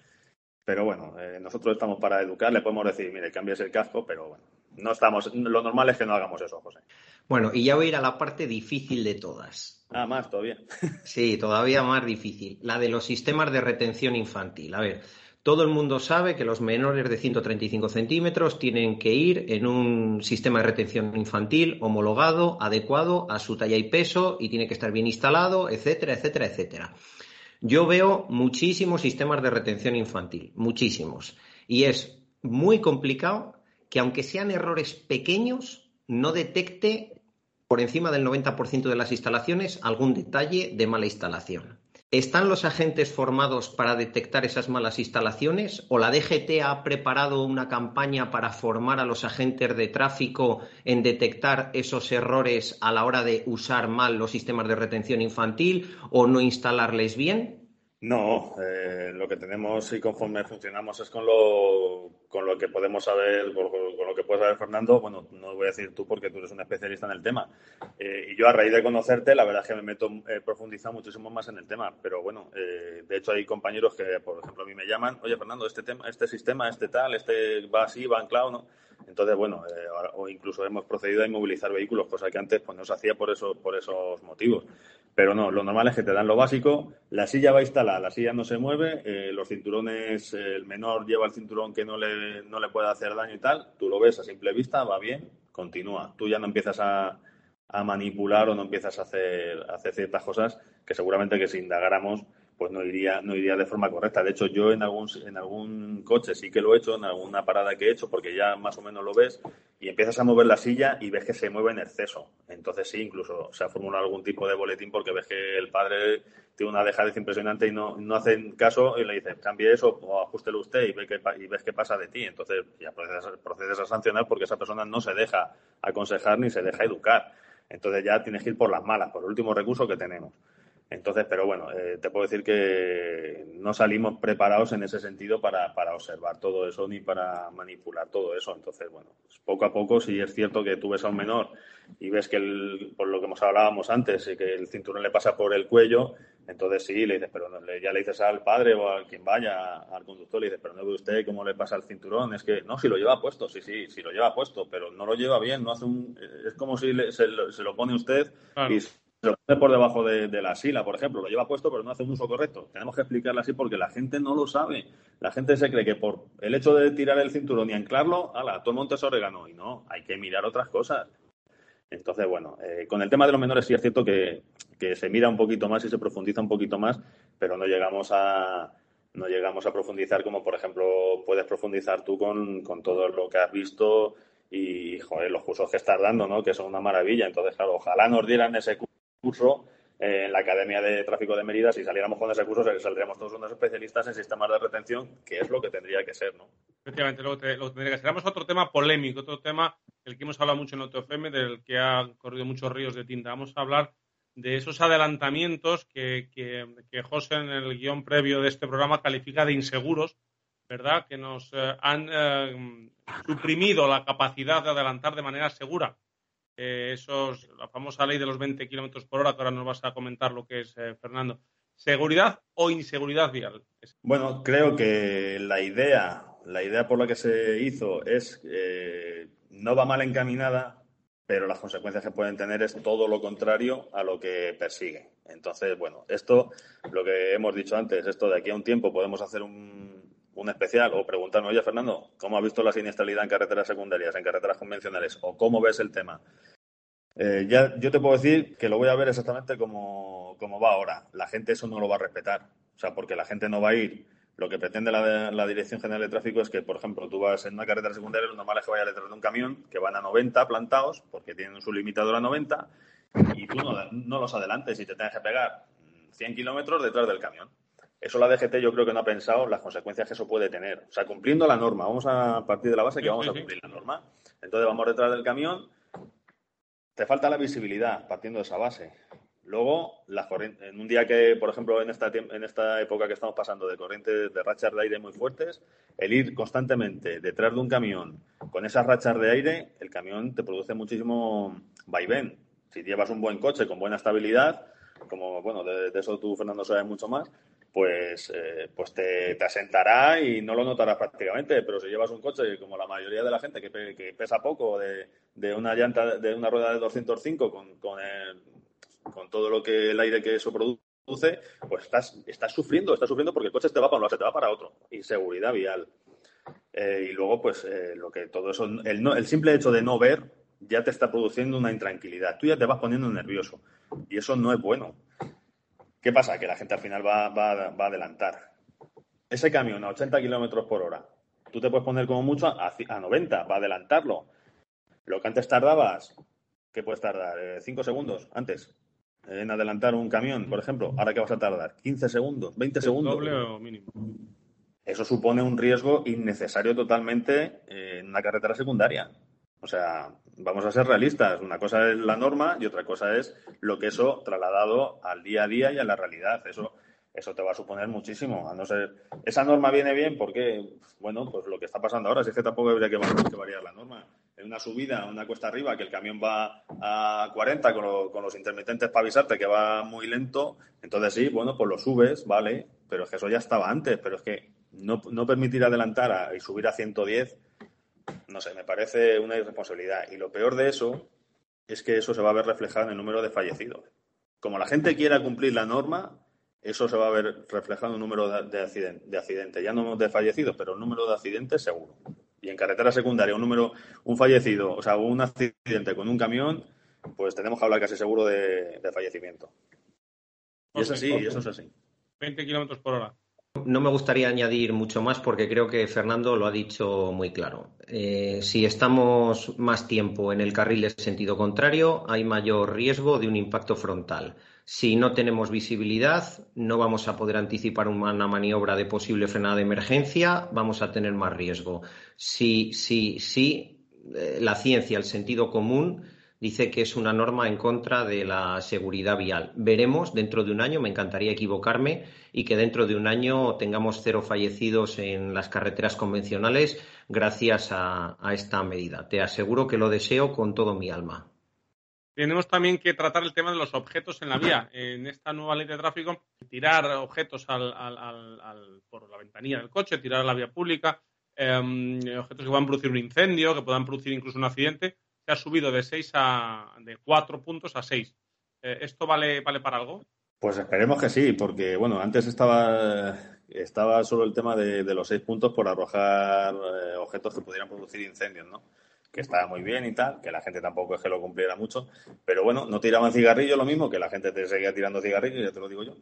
C: Pero bueno, eh, nosotros estamos para educar, le podemos decir, mire, cambies el casco, pero bueno, no estamos, lo normal es que no hagamos eso, José.
B: Bueno, y ya voy a ir a la parte difícil de todas.
C: Ah, más todavía. [LAUGHS]
B: sí, todavía más difícil. La de los sistemas de retención infantil. A ver, todo el mundo sabe que los menores de 135 centímetros tienen que ir en un sistema de retención infantil homologado, adecuado a su talla y peso y tiene que estar bien instalado, etcétera, etcétera, etcétera. Yo veo muchísimos sistemas de retención infantil, muchísimos. Y es muy complicado que aunque sean errores pequeños, no detecte por encima del 90% de las instalaciones algún detalle de mala instalación. ¿Están los agentes formados para detectar esas malas instalaciones? ¿O la DGT ha preparado una campaña para formar a los agentes de tráfico en detectar esos errores a la hora de usar mal los sistemas de retención infantil o no instalarles bien?
C: No, eh, lo que tenemos y conforme funcionamos es con lo, con lo que podemos saber, con, lo que puedes saber Fernando, bueno, no voy a decir tú porque tú eres un especialista en el tema. Eh, y yo a raíz de conocerte, la verdad es que me meto, he profundizado muchísimo más en el tema. Pero bueno, eh, de hecho hay compañeros que, por ejemplo, a mí me llaman, oye Fernando, este tema, este sistema, este tal, este va así, va anclado, ¿no? Entonces, bueno, o incluso hemos procedido a inmovilizar vehículos, cosa que antes pues, no se hacía por, eso, por esos motivos. Pero no, lo normal es que te dan lo básico, la silla va instalada, la silla no se mueve, eh, los cinturones, el menor lleva el cinturón que no le, no le puede hacer daño y tal, tú lo ves a simple vista, va bien, continúa. Tú ya no empiezas a, manipular o no empiezas a hacer, a hacer ciertas cosas que seguramente que si indagáramos pues no iría, no iría de forma correcta. De hecho, yo en algún, en algún coche sí que lo he hecho, en alguna parada que he hecho, porque ya más o menos lo ves, y empiezas a mover la silla y ves que se mueve en exceso. Entonces sí, incluso se ha formulado algún tipo de boletín porque ves que el padre tiene una dejadez impresionante y no, no hacen caso y le dicen, cambie eso o ajustelo usted y, ve que, y ves qué pasa de ti. Entonces ya procedes, procedes a sancionar porque esa persona no se deja aconsejar ni se deja educar. Entonces ya tienes que ir por las malas, por el último recurso que tenemos. Entonces, pero bueno, eh, te puedo decir que no salimos preparados en ese sentido para, para, observar todo eso ni para manipular todo eso. Entonces, bueno, pues poco a poco, si es cierto que tú ves a un menor y ves que, el, por lo que hemos hablábamos antes, que el cinturón le pasa por el cuello, entonces sí, le dices, pero ya le dices al padre o a quien vaya, al conductor, le dices, pero no ve usted cómo le pasa el cinturón. Es que, no, si lo lleva puesto, sí, sí, si lo lleva puesto, pero no lo lleva bien, no hace un. Es como si se, lo, se, lo, pone usted y lo pone por debajo de, la sila, por ejemplo, lo lleva puesto pero no hace un uso correcto. Tenemos que explicarle así porque la gente no lo sabe. La gente se cree que por el hecho de tirar el cinturón y anclarlo, ala, todo el monte es orégano. Y no, hay que mirar otras cosas. Entonces, bueno, eh, con el tema de los menores sí es cierto que, que, se mira un poquito más y se profundiza un poquito más, pero no llegamos a, no llegamos a profundizar como, por ejemplo, puedes profundizar tú con, con todo lo que has visto y, joder, los cursos que estás dando, ¿no? Que son una maravilla. Entonces, claro, ojalá nos dieran ese curso curso eh, en la Academia de Tráfico de Mérida, si saliéramos con ese curso, saldríamos todos unos especialistas en sistemas de retención, que es lo que tendría que ser, ¿no?
A: Efectivamente, lo, que, lo tendría que ser. Tenemos otro tema polémico, otro tema del que hemos hablado mucho en OTFM, del que ha corrido muchos ríos de tinta. Vamos a hablar de esos adelantamientos que José en el guion previo de este programa califica de inseguros, ¿verdad? Que nos eh, han eh, suprimido la capacidad de adelantar de manera segura eh, esos, la famosa ley de los 20 kilómetros por hora, que ahora nos vas a comentar lo que es, eh, Fernando. ¿Seguridad o inseguridad vial?
C: Bueno, creo que la idea, la idea por la que se hizo es eh, no va mal encaminada, pero las consecuencias que pueden tener es todo lo contrario a lo que persigue. Entonces, bueno, esto, lo que hemos dicho antes, esto de aquí a un tiempo podemos hacer un, un especial o preguntarnos, oye, Fernando, ¿cómo has visto la siniestralidad en carreteras secundarias, en carreteras convencionales? ¿O cómo ves el tema? Eh, ya, yo te puedo decir que lo voy a ver exactamente como, como, va ahora. La gente eso no lo va a respetar. O sea, porque la gente no va a ir. Lo que pretende la, Dirección General de Tráfico es que, por ejemplo, tú vas en una carretera secundaria, lo normal es que vaya detrás de un camión que van a 90 plantados, porque tienen su limitador a 90, y tú no, no los adelantes y te tienes que pegar 100 kilómetros detrás del camión. Eso la DGT yo creo que no ha pensado las consecuencias que eso puede tener. O sea, cumpliendo la norma. Vamos a partir de la base que vamos a cumplir la norma. Entonces vamos detrás del camión. Te falta la visibilidad partiendo de esa base. Luego, las corrientes, en un día que, por ejemplo, en esta, en esta época que estamos pasando de corrientes de rachas de aire muy fuertes, el ir constantemente detrás de un camión con esas rachas de aire, el camión te produce muchísimo vaivén. Si llevas un buen coche con buena estabilidad, como, bueno, de, de eso tú, Fernando, sabes mucho más, pues, eh, pues te, te, asentará y no lo notarás prácticamente. Pero si llevas un coche, como la mayoría de la gente que, pesa poco, de, de, una llanta, de una rueda de 205 con, con, el, con todo lo que el aire que eso produce, pues estás, estás sufriendo, estás sufriendo porque el coche te va para un lado, se te va para otro. Inseguridad vial. Eh, y luego, pues, eh, lo que todo eso, el, no, el simple hecho de no ver ya te está produciendo una intranquilidad. Tú ya te vas poniendo nervioso. Y eso no es bueno. ¿Qué pasa? Que la gente al final va, va, va a adelantar. Ese camión a 80 kilómetros por hora, tú te puedes poner como mucho a, a 90, va a adelantarlo. Lo que antes tardabas, ¿qué puedes tardar? Eh, ¿Cinco segundos antes? En adelantar un camión, por ejemplo. ¿Ahora qué vas a tardar? ¿15 segundos? ¿20 segundos?
A: Doble o mínimo.
C: Eso supone un riesgo innecesario totalmente en una carretera secundaria. O sea, vamos a ser realistas. Una cosa es la norma y otra cosa es lo que eso trasladado al día a día y a la realidad. Eso, eso te va a suponer muchísimo. A no ser, esa norma viene bien porque, bueno, pues lo que está pasando ahora, si es que tampoco habría que, variar la norma. En una subida, una cuesta arriba, que el camión va a 40 con, lo, con los intermitentes para avisarte que va muy lento, entonces sí, bueno, pues lo subes, vale, pero es que eso ya estaba antes, pero es que no, no permitir adelantar a, y subir a 110 no sé, me parece una irresponsabilidad. Y lo peor de eso es que eso se va a ver reflejado en el número de fallecidos. Como la gente quiera cumplir la norma, eso se va a ver reflejado en el número de, accidentes, de accidentes. Ya no de fallecidos, pero el número de accidentes seguro. Y en carretera secundaria, un número, un fallecido, o sea, un accidente con un camión, pues tenemos que hablar casi seguro de, de fallecimiento. Y es así, y eso es así.
A: 20 kilómetros por hora.
B: No me gustaría añadir mucho más porque creo que Fernando lo ha dicho muy claro. Eh, si estamos más tiempo en el carril de sentido contrario, hay mayor riesgo de un impacto frontal. Si no tenemos visibilidad, no vamos a poder anticipar una maniobra de posible frenada de emergencia, vamos a tener más riesgo. Si, si, si eh, la ciencia, el sentido común, dice que es una norma en contra de la seguridad vial. Veremos dentro de un año, me encantaría equivocarme, y que dentro de un año tengamos cero fallecidos en las carreteras convencionales gracias a, esta medida. Te aseguro que lo deseo con todo mi alma.
A: Tenemos también que tratar el tema de los objetos en la vía. En esta nueva ley de tráfico, tirar objetos por la ventanilla del coche, tirar a la vía pública, em, objetos que puedan producir un incendio, que puedan producir incluso un accidente, ha subido de 6 a de 4 puntos a 6. Eh, ¿Esto vale, vale para algo?
C: Pues esperemos que sí, porque bueno, antes estaba, estaba solo el tema de, los 6 puntos por arrojar eh, objetos que pudieran producir incendios, ¿no? Que estaba muy bien y tal, que la gente tampoco es que lo cumpliera mucho, pero bueno, no tiraban cigarrillos lo mismo, que la gente te seguía tirando cigarrillos, ya te lo digo yo.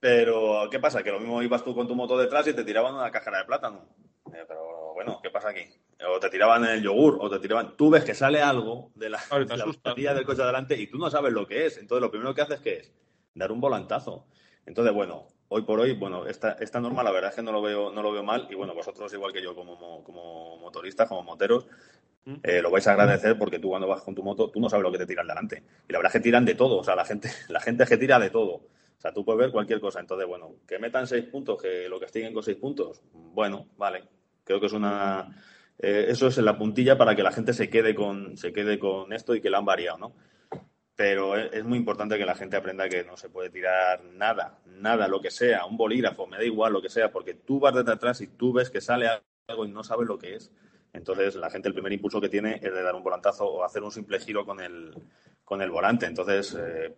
C: Pero, ¿qué pasa? Que lo mismo ibas tú con tu moto detrás y te tiraban una cajera de plátano. Eh, pero bueno, ¿qué pasa aquí? O te tiraban el yogur, o te tiraban. Tú ves que sale algo de la, de del coche adelante y tú no sabes lo que es. Entonces, lo primero que haces que es dar un volantazo. Entonces, bueno, hoy por hoy, bueno, esta, esta norma la verdad es que no lo veo, no lo veo mal. Y bueno, vosotros, igual que yo, como, como motoristas, como moteros, mm. eh, lo vais a agradecer porque tú cuando vas con tu moto, tú no sabes lo que te tiran delante. Y la verdad es que tiran de todo. O sea, la gente, [LAUGHS] la gente es que tira de todo. O sea, tú puedes ver cualquier cosa. Entonces, bueno, que metan seis puntos, que lo castiguen con seis puntos, bueno, vale. Creo que es una, eh, eso es en la puntilla para que la gente se quede con, se quede con esto y que lo han variado, ¿no? Pero es, muy importante que la gente aprenda que no se puede tirar nada, nada, lo que sea, un bolígrafo, me da igual lo que sea, porque tú vas desde atrás y tú ves que sale algo y no sabes lo que es. Entonces, la gente el primer impulso que tiene es de dar un volantazo o hacer un simple giro con el, con el volante. Entonces, eh,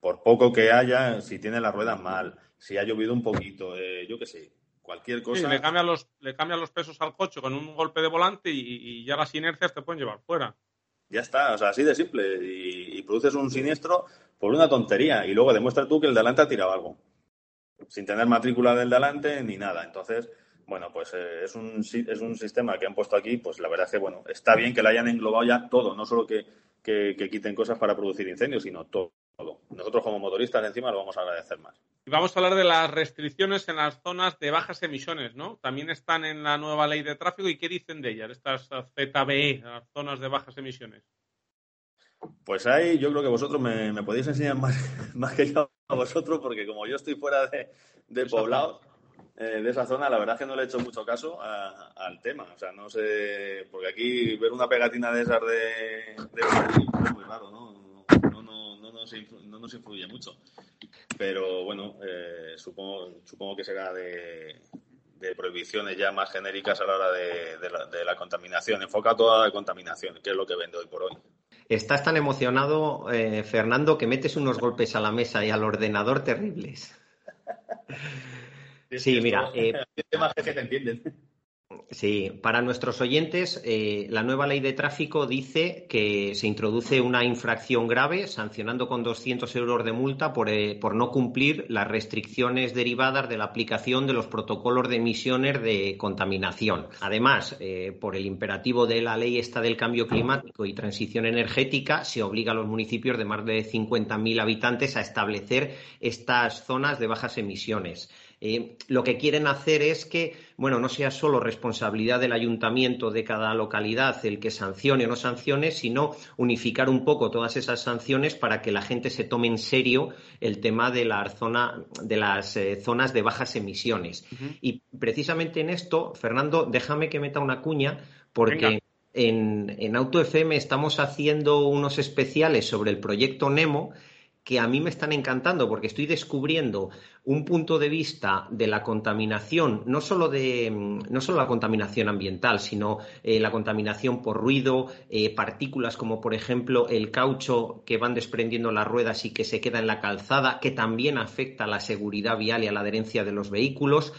C: por poco que haya, si tiene las ruedas mal, si ha llovido un poquito, eh, yo qué sé, cualquier cosa.
A: le cambian los, le cambian los pesos al coche con un golpe de volante y, ya las inercias te pueden llevar fuera.
C: Ya está, o sea, así de simple. Y, produces un siniestro por una tontería y luego demuestra tú que el delante ha tirado algo. Sin tener matrícula del delante ni nada. Entonces, bueno, pues eh, es, un, es un sistema que han puesto aquí, pues la verdad es que, bueno, está bien que le hayan englobado ya todo, no solo que, que quiten cosas para producir incendios, sino todo. Nosotros como motoristas encima lo vamos a agradecer más.
A: Y vamos a hablar de las restricciones en las zonas de bajas emisiones, ¿no? También están en la nueva ley de tráfico y ¿qué dicen de ellas, estas ZBE, las zonas de bajas emisiones?
C: Pues ahí yo creo que vosotros me, podéis enseñar más, [LAUGHS] más, que yo a vosotros, porque como yo estoy fuera de, de poblado, eh, de esa zona, la verdad es que no le he hecho mucho caso al tema. O sea, no sé, porque aquí ver una pegatina de esas de, de es muy raro, ¿no? No nos influye mucho. Pero bueno, eh, supongo, supongo que será de, prohibiciones ya más genéricas a la hora de, la, contaminación. Enfoca toda la contaminación, que es lo que vende hoy por hoy.
B: Estás tan emocionado, eh, Fernando, que metes unos golpes a la mesa y al ordenador terribles. [LAUGHS] sí, mira. Eh, [LAUGHS]
C: que te entienden.
B: Sí, para nuestros oyentes, eh, la nueva ley de tráfico dice que se introduce una infracción grave sancionando con 200 euros de multa eh, por, no cumplir las restricciones derivadas de la aplicación de los protocolos de emisiones de contaminación. Además, eh, por el imperativo de la ley esta del cambio climático y transición energética, se obliga a los municipios de más de 50.000 habitantes a establecer estas zonas de bajas emisiones. Eh, lo que quieren hacer es que, bueno, no sea solo responsabilidad del ayuntamiento de cada localidad el que sancione o no sancione, sino unificar un poco todas esas sanciones para que la gente se tome en serio el tema de, la zona, de las eh, zonas de bajas emisiones. Y precisamente en esto, Fernando, déjame que meta una cuña, porque en, en Auto FM estamos haciendo unos especiales sobre el proyecto Nemo que a mí me están encantando porque estoy descubriendo un punto de vista de la contaminación, no solo, de, no solo la contaminación ambiental, sino eh, la contaminación por ruido, eh, partículas como por ejemplo el caucho que van desprendiendo las ruedas y que se queda en la calzada, que también afecta a la seguridad vial y a la adherencia de los vehículos.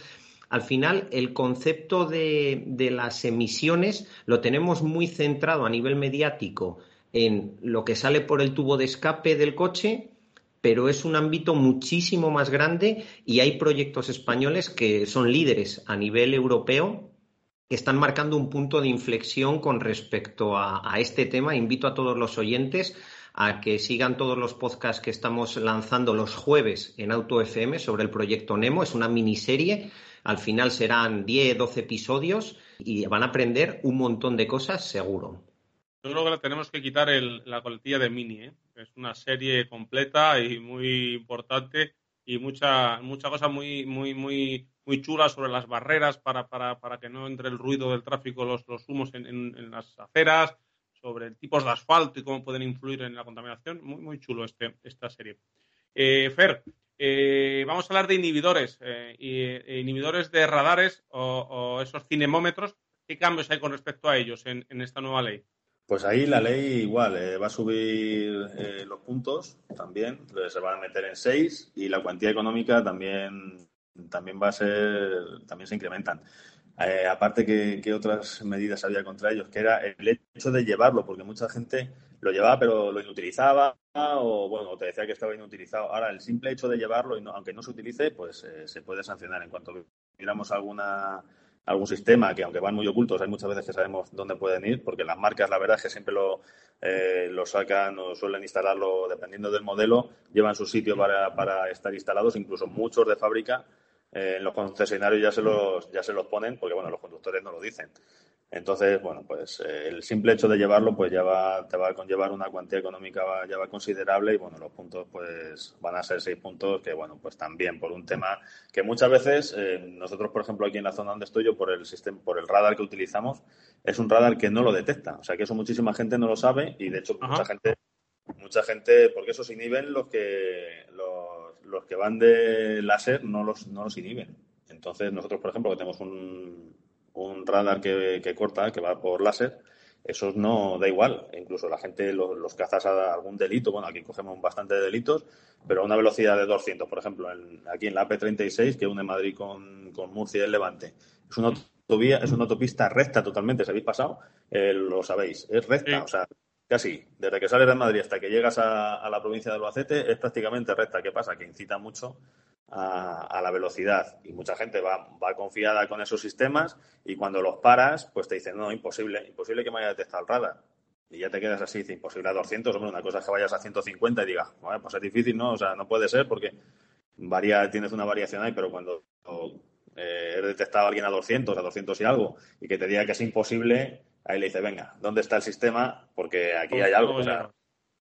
B: Al final, el concepto de, de las emisiones lo tenemos muy centrado a nivel mediático en lo que sale por el tubo de escape del coche pero es un ámbito muchísimo más grande y hay proyectos españoles que son líderes a nivel europeo que están marcando un punto de inflexión con respecto a, este tema. Invito a todos los oyentes a que sigan todos los podcasts que estamos lanzando los jueves en Auto FM sobre el proyecto Nemo. Es una miniserie. Al final serán 10, 12 episodios y van a aprender un montón de cosas seguro.
A: Yo creo que tenemos que quitar la coletilla de Mini. ¿eh? Es una serie completa y muy importante y mucha, mucha cosa muy, muy, muy, muy chula sobre las barreras para, para, para que no entre el ruido del tráfico, los, los humos en, en, las aceras, sobre tipos de asfalto y cómo pueden influir en la contaminación. Muy, muy chulo este, esta serie. Eh, Fer, eh, vamos a hablar de inhibidores, eh, inhibidores de radares o, esos cinemómetros. ¿Qué cambios hay con respecto a ellos en, en esta nueva ley?
C: Pues ahí la ley igual va a subir los puntos también, se van a meter en seis y la cuantía económica también también va a ser, también se incrementan. Eh, aparte que, otras medidas había contra ellos, que era el hecho de llevarlo, porque mucha gente lo llevaba pero lo inutilizaba o bueno, te decía que estaba inutilizado. Ahora, el simple hecho de llevarlo, y aunque no se utilice, pues eh, se puede sancionar. En cuanto miramos alguna algún sistema que aunque van muy ocultos, hay muchas veces que sabemos dónde pueden ir, porque las marcas, la verdad es que siempre lo, eh, lo sacan o suelen instalarlo, dependiendo del modelo, llevan su sitio para, para estar instalados, incluso muchos de fábrica eh, en los concesionarios ya se los, ya se los ponen porque, bueno, los conductores no lo dicen. Entonces, bueno, pues eh, el simple hecho de llevarlo, pues ya va, te va a conllevar una cuantía económica ya va considerable y, bueno, los puntos, pues van a ser seis puntos que, bueno, pues también por un tema que muchas veces eh, nosotros, por ejemplo, aquí en la zona donde estoy yo, por el sistema, por el radar que utilizamos, es un radar que no lo detecta. O sea, que eso muchísima gente no lo sabe y, de hecho, mucha gente, mucha gente, porque eso se inhiben los que, los los que van de láser no los, no los inhiben. Entonces, nosotros, por ejemplo, que tenemos un, un radar que, que, corta, que va por láser, eso no da igual. Incluso la gente, los, los cazas a algún delito, bueno, aquí cogemos bastante delitos, pero a una velocidad de 200, por ejemplo, aquí en la AP36, que une Madrid con, con Murcia y el Levante. Es una autovía, es una autopista recta totalmente, ¿se habéis pasado? Eh, lo sabéis, es recta, o sea, Casi, desde que sales de Madrid hasta que llegas a, la provincia de Albacete es prácticamente recta. ¿Qué pasa? Que incita mucho a, la velocidad y mucha gente va, va, confiada con esos sistemas y cuando los paras, pues te dicen, no, imposible, imposible que me haya detectado el radar. Y ya te quedas así, dice, imposible a 200, hombre, una cosa es que vayas a 150 y digas, bueno, pues es difícil, ¿no? O sea, no puede ser porque varía, tienes una variación ahí, pero cuando eh, he detectado a alguien a 200, a 200 y algo, y que te diga que es imposible, ahí le dice, venga, ¿dónde está el sistema? Porque aquí hay algo.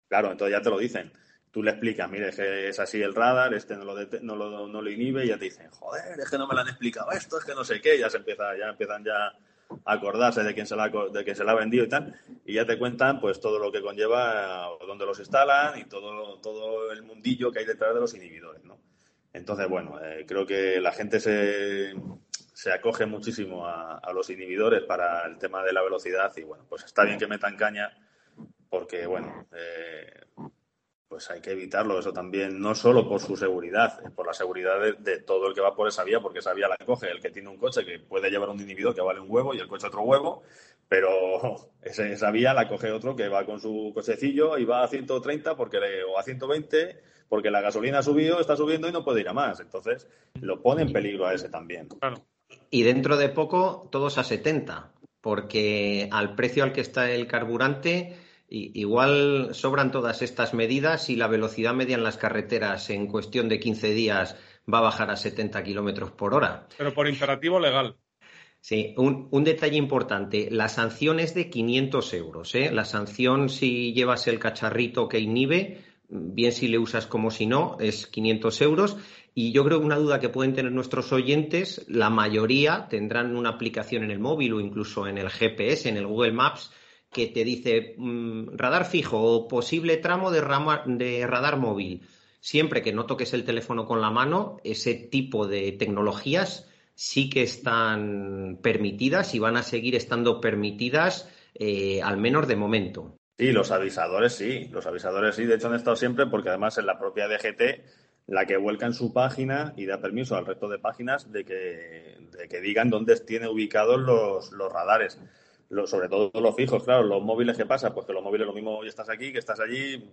C: claro, entonces ya te lo dicen. Tú le explicas, mire, es así el radar, este no lo, no lo, inhibe, y ya te dicen, joder, es que no me lo han explicado esto, es que no sé qué, ya se empieza, ya empiezan ya a acordarse de quién se la, de quién se la ha vendido y tal, y ya te cuentan pues todo lo que conlleva, dónde los instalan y todo, todo el mundillo que hay detrás de los inhibidores, ¿no? Entonces, bueno, eh, creo que la gente se, se acoge muchísimo a, los inhibidores para el tema de la velocidad y bueno, pues está bien que metan caña porque bueno, eh, pues hay que evitarlo eso también, no solo por su seguridad, por la seguridad de, todo el que va por esa vía, porque esa vía la coge el que tiene un coche que puede llevar un inhibidor que vale un huevo y el coche otro huevo, pero [LAUGHS] esa, vía la coge otro que va con su cochecillo y va a 130 porque o a 120 porque la gasolina ha subido, está subiendo y no puede ir a más. Entonces, lo pone en peligro a ese también.
B: Claro. Y dentro de poco, todos a 70, porque al precio al que está el carburante, igual sobran todas estas medidas y la velocidad media en las carreteras en cuestión de 15 días va a bajar a 70 kilómetros por hora.
A: Pero por imperativo legal.
B: Sí, un, detalle importante. La sanción es de 500 euros. ¿eh? La sanción si llevas el cacharrito que inhibe, bien si le usas como si no, es 500 euros. Y yo creo que una duda que pueden tener nuestros oyentes, la mayoría tendrán una aplicación en el móvil o incluso en el GPS, en el Google Maps, que te dice mm, radar fijo o posible tramo de, de radar móvil. Siempre que no toques el teléfono con la mano, ese tipo de tecnologías sí que están permitidas y van a seguir estando permitidas, eh, al menos de momento.
C: Sí, los avisadores sí, los avisadores sí, de hecho han estado siempre porque además en la propia DGT la que vuelca en su página y da permiso al resto de páginas de que, de que digan dónde tiene ubicados los, los radares. Sobre todo los fijos, claro, los móviles, ¿qué pasa? Pues que los móviles lo mismo hoy estás aquí, que estás allí,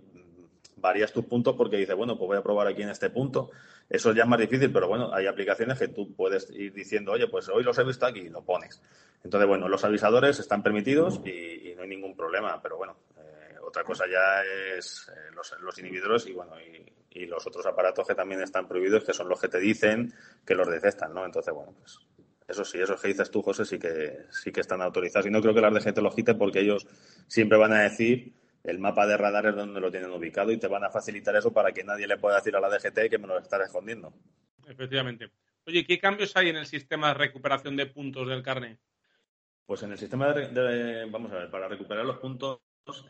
C: varías tus puntos porque dices, bueno, pues voy a probar aquí en este punto. Eso ya es más difícil, pero bueno, hay aplicaciones que tú puedes ir diciendo, oye, pues hoy los he visto aquí y lo pones. Entonces, bueno, los avisadores están permitidos y, no hay ningún problema, pero bueno, eh, otra cosa ya es eh, los, inhibidores y bueno, y, los otros aparatos que también están prohibidos, que son los que te dicen que los detectan, ¿no? Entonces, bueno, pues eso sí, eso que dices tú, José, sí que, sí que están autorizados. Y no creo que las DGT lo quiten porque ellos siempre van a decir el mapa de radares donde lo tienen ubicado y te van a facilitar eso para que nadie le pueda decir a la DGT que me lo está escondiendo.
A: Efectivamente. Oye, ¿qué cambios hay en el sistema de recuperación de puntos del carnet?
C: Pues en el sistema de, vamos a ver, para recuperar los puntos,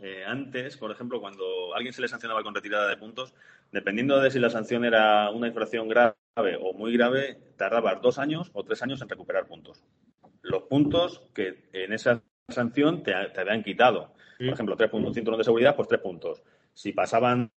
C: eh, antes, por ejemplo, cuando alguien se le sancionaba con retirada de puntos, dependiendo de si la sanción era una infracción grave o muy grave, tardaba dos años o tres años en recuperar puntos. Los puntos que en esa sanción te, habían quitado. Por ejemplo, tres puntos, cinturón de seguridad, pues tres puntos. Si pasaban,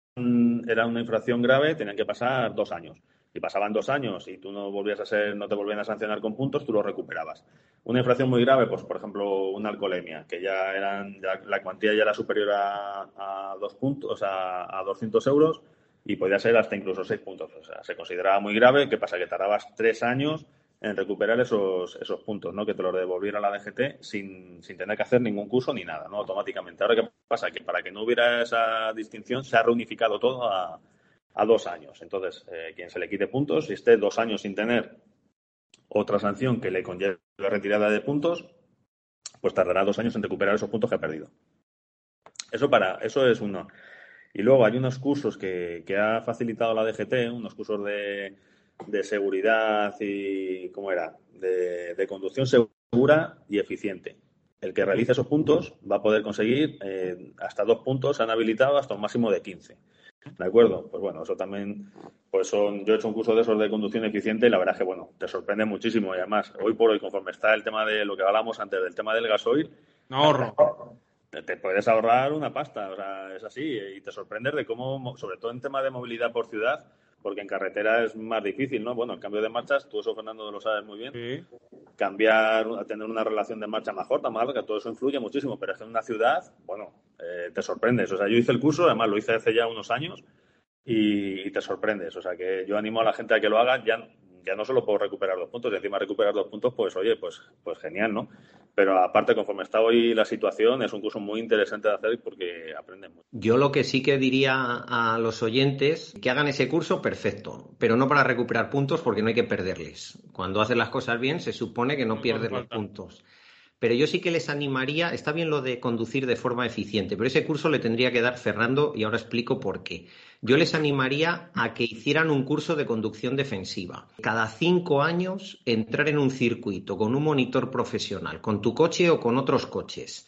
C: era una infracción grave, tenían que pasar dos años. Si pasaban dos años y tú no volvías a ser, no te volvían a sancionar con puntos, tú los recuperabas. Una infracción muy grave, pues por ejemplo, una alcoholemia, que ya eran, la cuantía ya era superior a, dos puntos, a, a 200 euros y podía ser hasta incluso seis puntos. O sea, se consideraba muy grave. ¿Qué pasa? Que tardabas tres años en recuperar esos, esos puntos, ¿no? Que te los devolviera la DGT sin, sin tener que hacer ningún curso ni nada, ¿no? Automáticamente. Ahora, ¿qué pasa? Que para que no hubiera esa distinción, se ha reunificado todo a, a dos años. Entonces, eh, quien se le quite puntos, si esté dos años sin tener otra sanción que le conlleve la retirada de puntos, pues tardará dos años en recuperar esos puntos que ha perdido. Eso para, eso es uno. Y luego hay unos cursos que, que ha facilitado la DGT, unos cursos de, de seguridad y, ¿cómo era? De, conducción segura y eficiente. El que realice esos puntos va a poder conseguir eh, hasta dos puntos, han habilitado hasta un máximo de 15. ¿De acuerdo? Pues bueno, eso también, pues son, yo he hecho un curso de esos de conducción eficiente y la verdad es que, bueno, te sorprende muchísimo y además, hoy por hoy, conforme está el tema de lo que hablamos antes del tema del gasoil,
A: no ahorro.
C: Te, puedes ahorrar una pasta, o sea, es así, y te sorprendes de cómo, sobre todo en tema de movilidad por ciudad, porque en carretera es más difícil, ¿no? Bueno, el cambio de marchas, tú eso, Fernando, lo sabes muy bien. Sí. Cambiar, tener una relación de marcha más corta, más larga, todo eso influye muchísimo, pero es que en una ciudad, bueno, eh, te sorprendes. O sea, yo hice el curso, además lo hice hace ya unos años, y, te sorprendes. O sea, que yo animo a la gente a que lo haga, ya ya no solo puedo recuperar dos puntos, y encima recuperar dos puntos, pues oye, pues, pues genial, ¿no? Pero aparte, conforme está hoy la situación, es un curso muy interesante de hacer porque aprenden mucho.
B: Yo lo que sí que diría a los oyentes, que hagan ese curso, perfecto, pero no para recuperar puntos porque no hay que perderles. Cuando haces las cosas bien, se supone que no, pierdes los puntos. Pero yo sí que les animaría, está bien lo de conducir de forma eficiente, pero ese curso le tendría que dar Fernando y ahora explico por qué. Yo les animaría a que hicieran un curso de conducción defensiva. Cada cinco años entrar en un circuito con un monitor profesional, con tu coche o con otros coches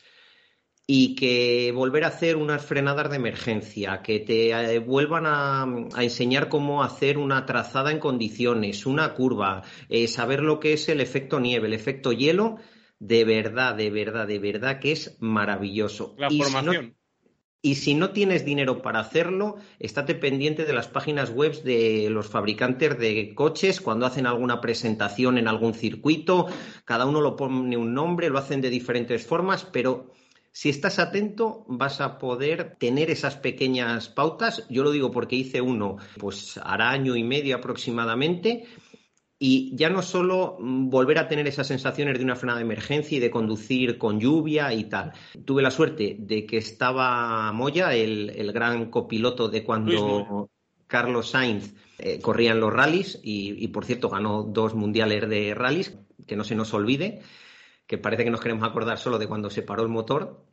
B: y que volver a hacer unas frenadas de emergencia, que te eh, vuelvan a, enseñar cómo hacer una trazada en condiciones, una curva, eh, saber lo que es el efecto nieve, el efecto hielo, de verdad, de verdad, de verdad que es maravilloso.
A: La formación.
B: y si no tienes dinero para hacerlo, estate pendiente de las páginas web de los fabricantes de coches cuando hacen alguna presentación en algún circuito. Cada uno lo pone un nombre, lo hacen de diferentes formas, pero si estás atento vas a poder tener esas pequeñas pautas. Yo lo digo porque hice uno, pues hará año y medio aproximadamente y ya no solo mm, volver a tener esas sensaciones de una frenada de emergencia y de conducir con lluvia y tal. Tuve la suerte de que estaba Moya, el, gran copiloto de cuando Carlos Sainz eh, corría en los rallies y, por cierto ganó dos mundiales de rallies, que no se nos olvide, que parece que nos queremos acordar solo de cuando se paró el motor.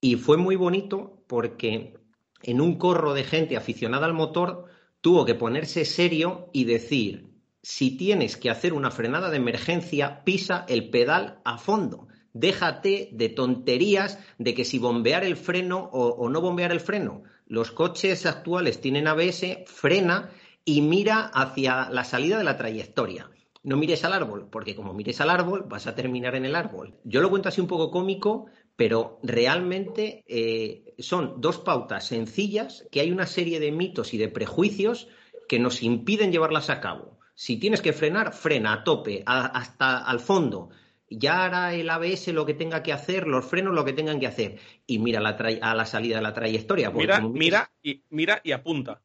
B: Y fue muy bonito porque en un corro de gente aficionada al motor tuvo que ponerse serio y decir, si tienes que hacer una frenada de emergencia, pisa el pedal a fondo. Déjate de tonterías de que si bombear el freno o, no bombear el freno. Los coches actuales tienen ABS, frena y mira hacia la salida de la trayectoria. No mires al árbol, porque como mires al árbol vas a terminar en el árbol. Yo lo cuento así un poco cómico, pero realmente eh, son dos pautas sencillas que hay una serie de mitos y de prejuicios que nos impiden llevarlas a cabo. Si tienes que frenar, frena a tope, hasta al fondo. ya hará el ABS lo que tenga que hacer, los frenos lo que tengan que hacer. Y mira la a la salida de la trayectoria.
A: Mira, mira, y, mira y apunta.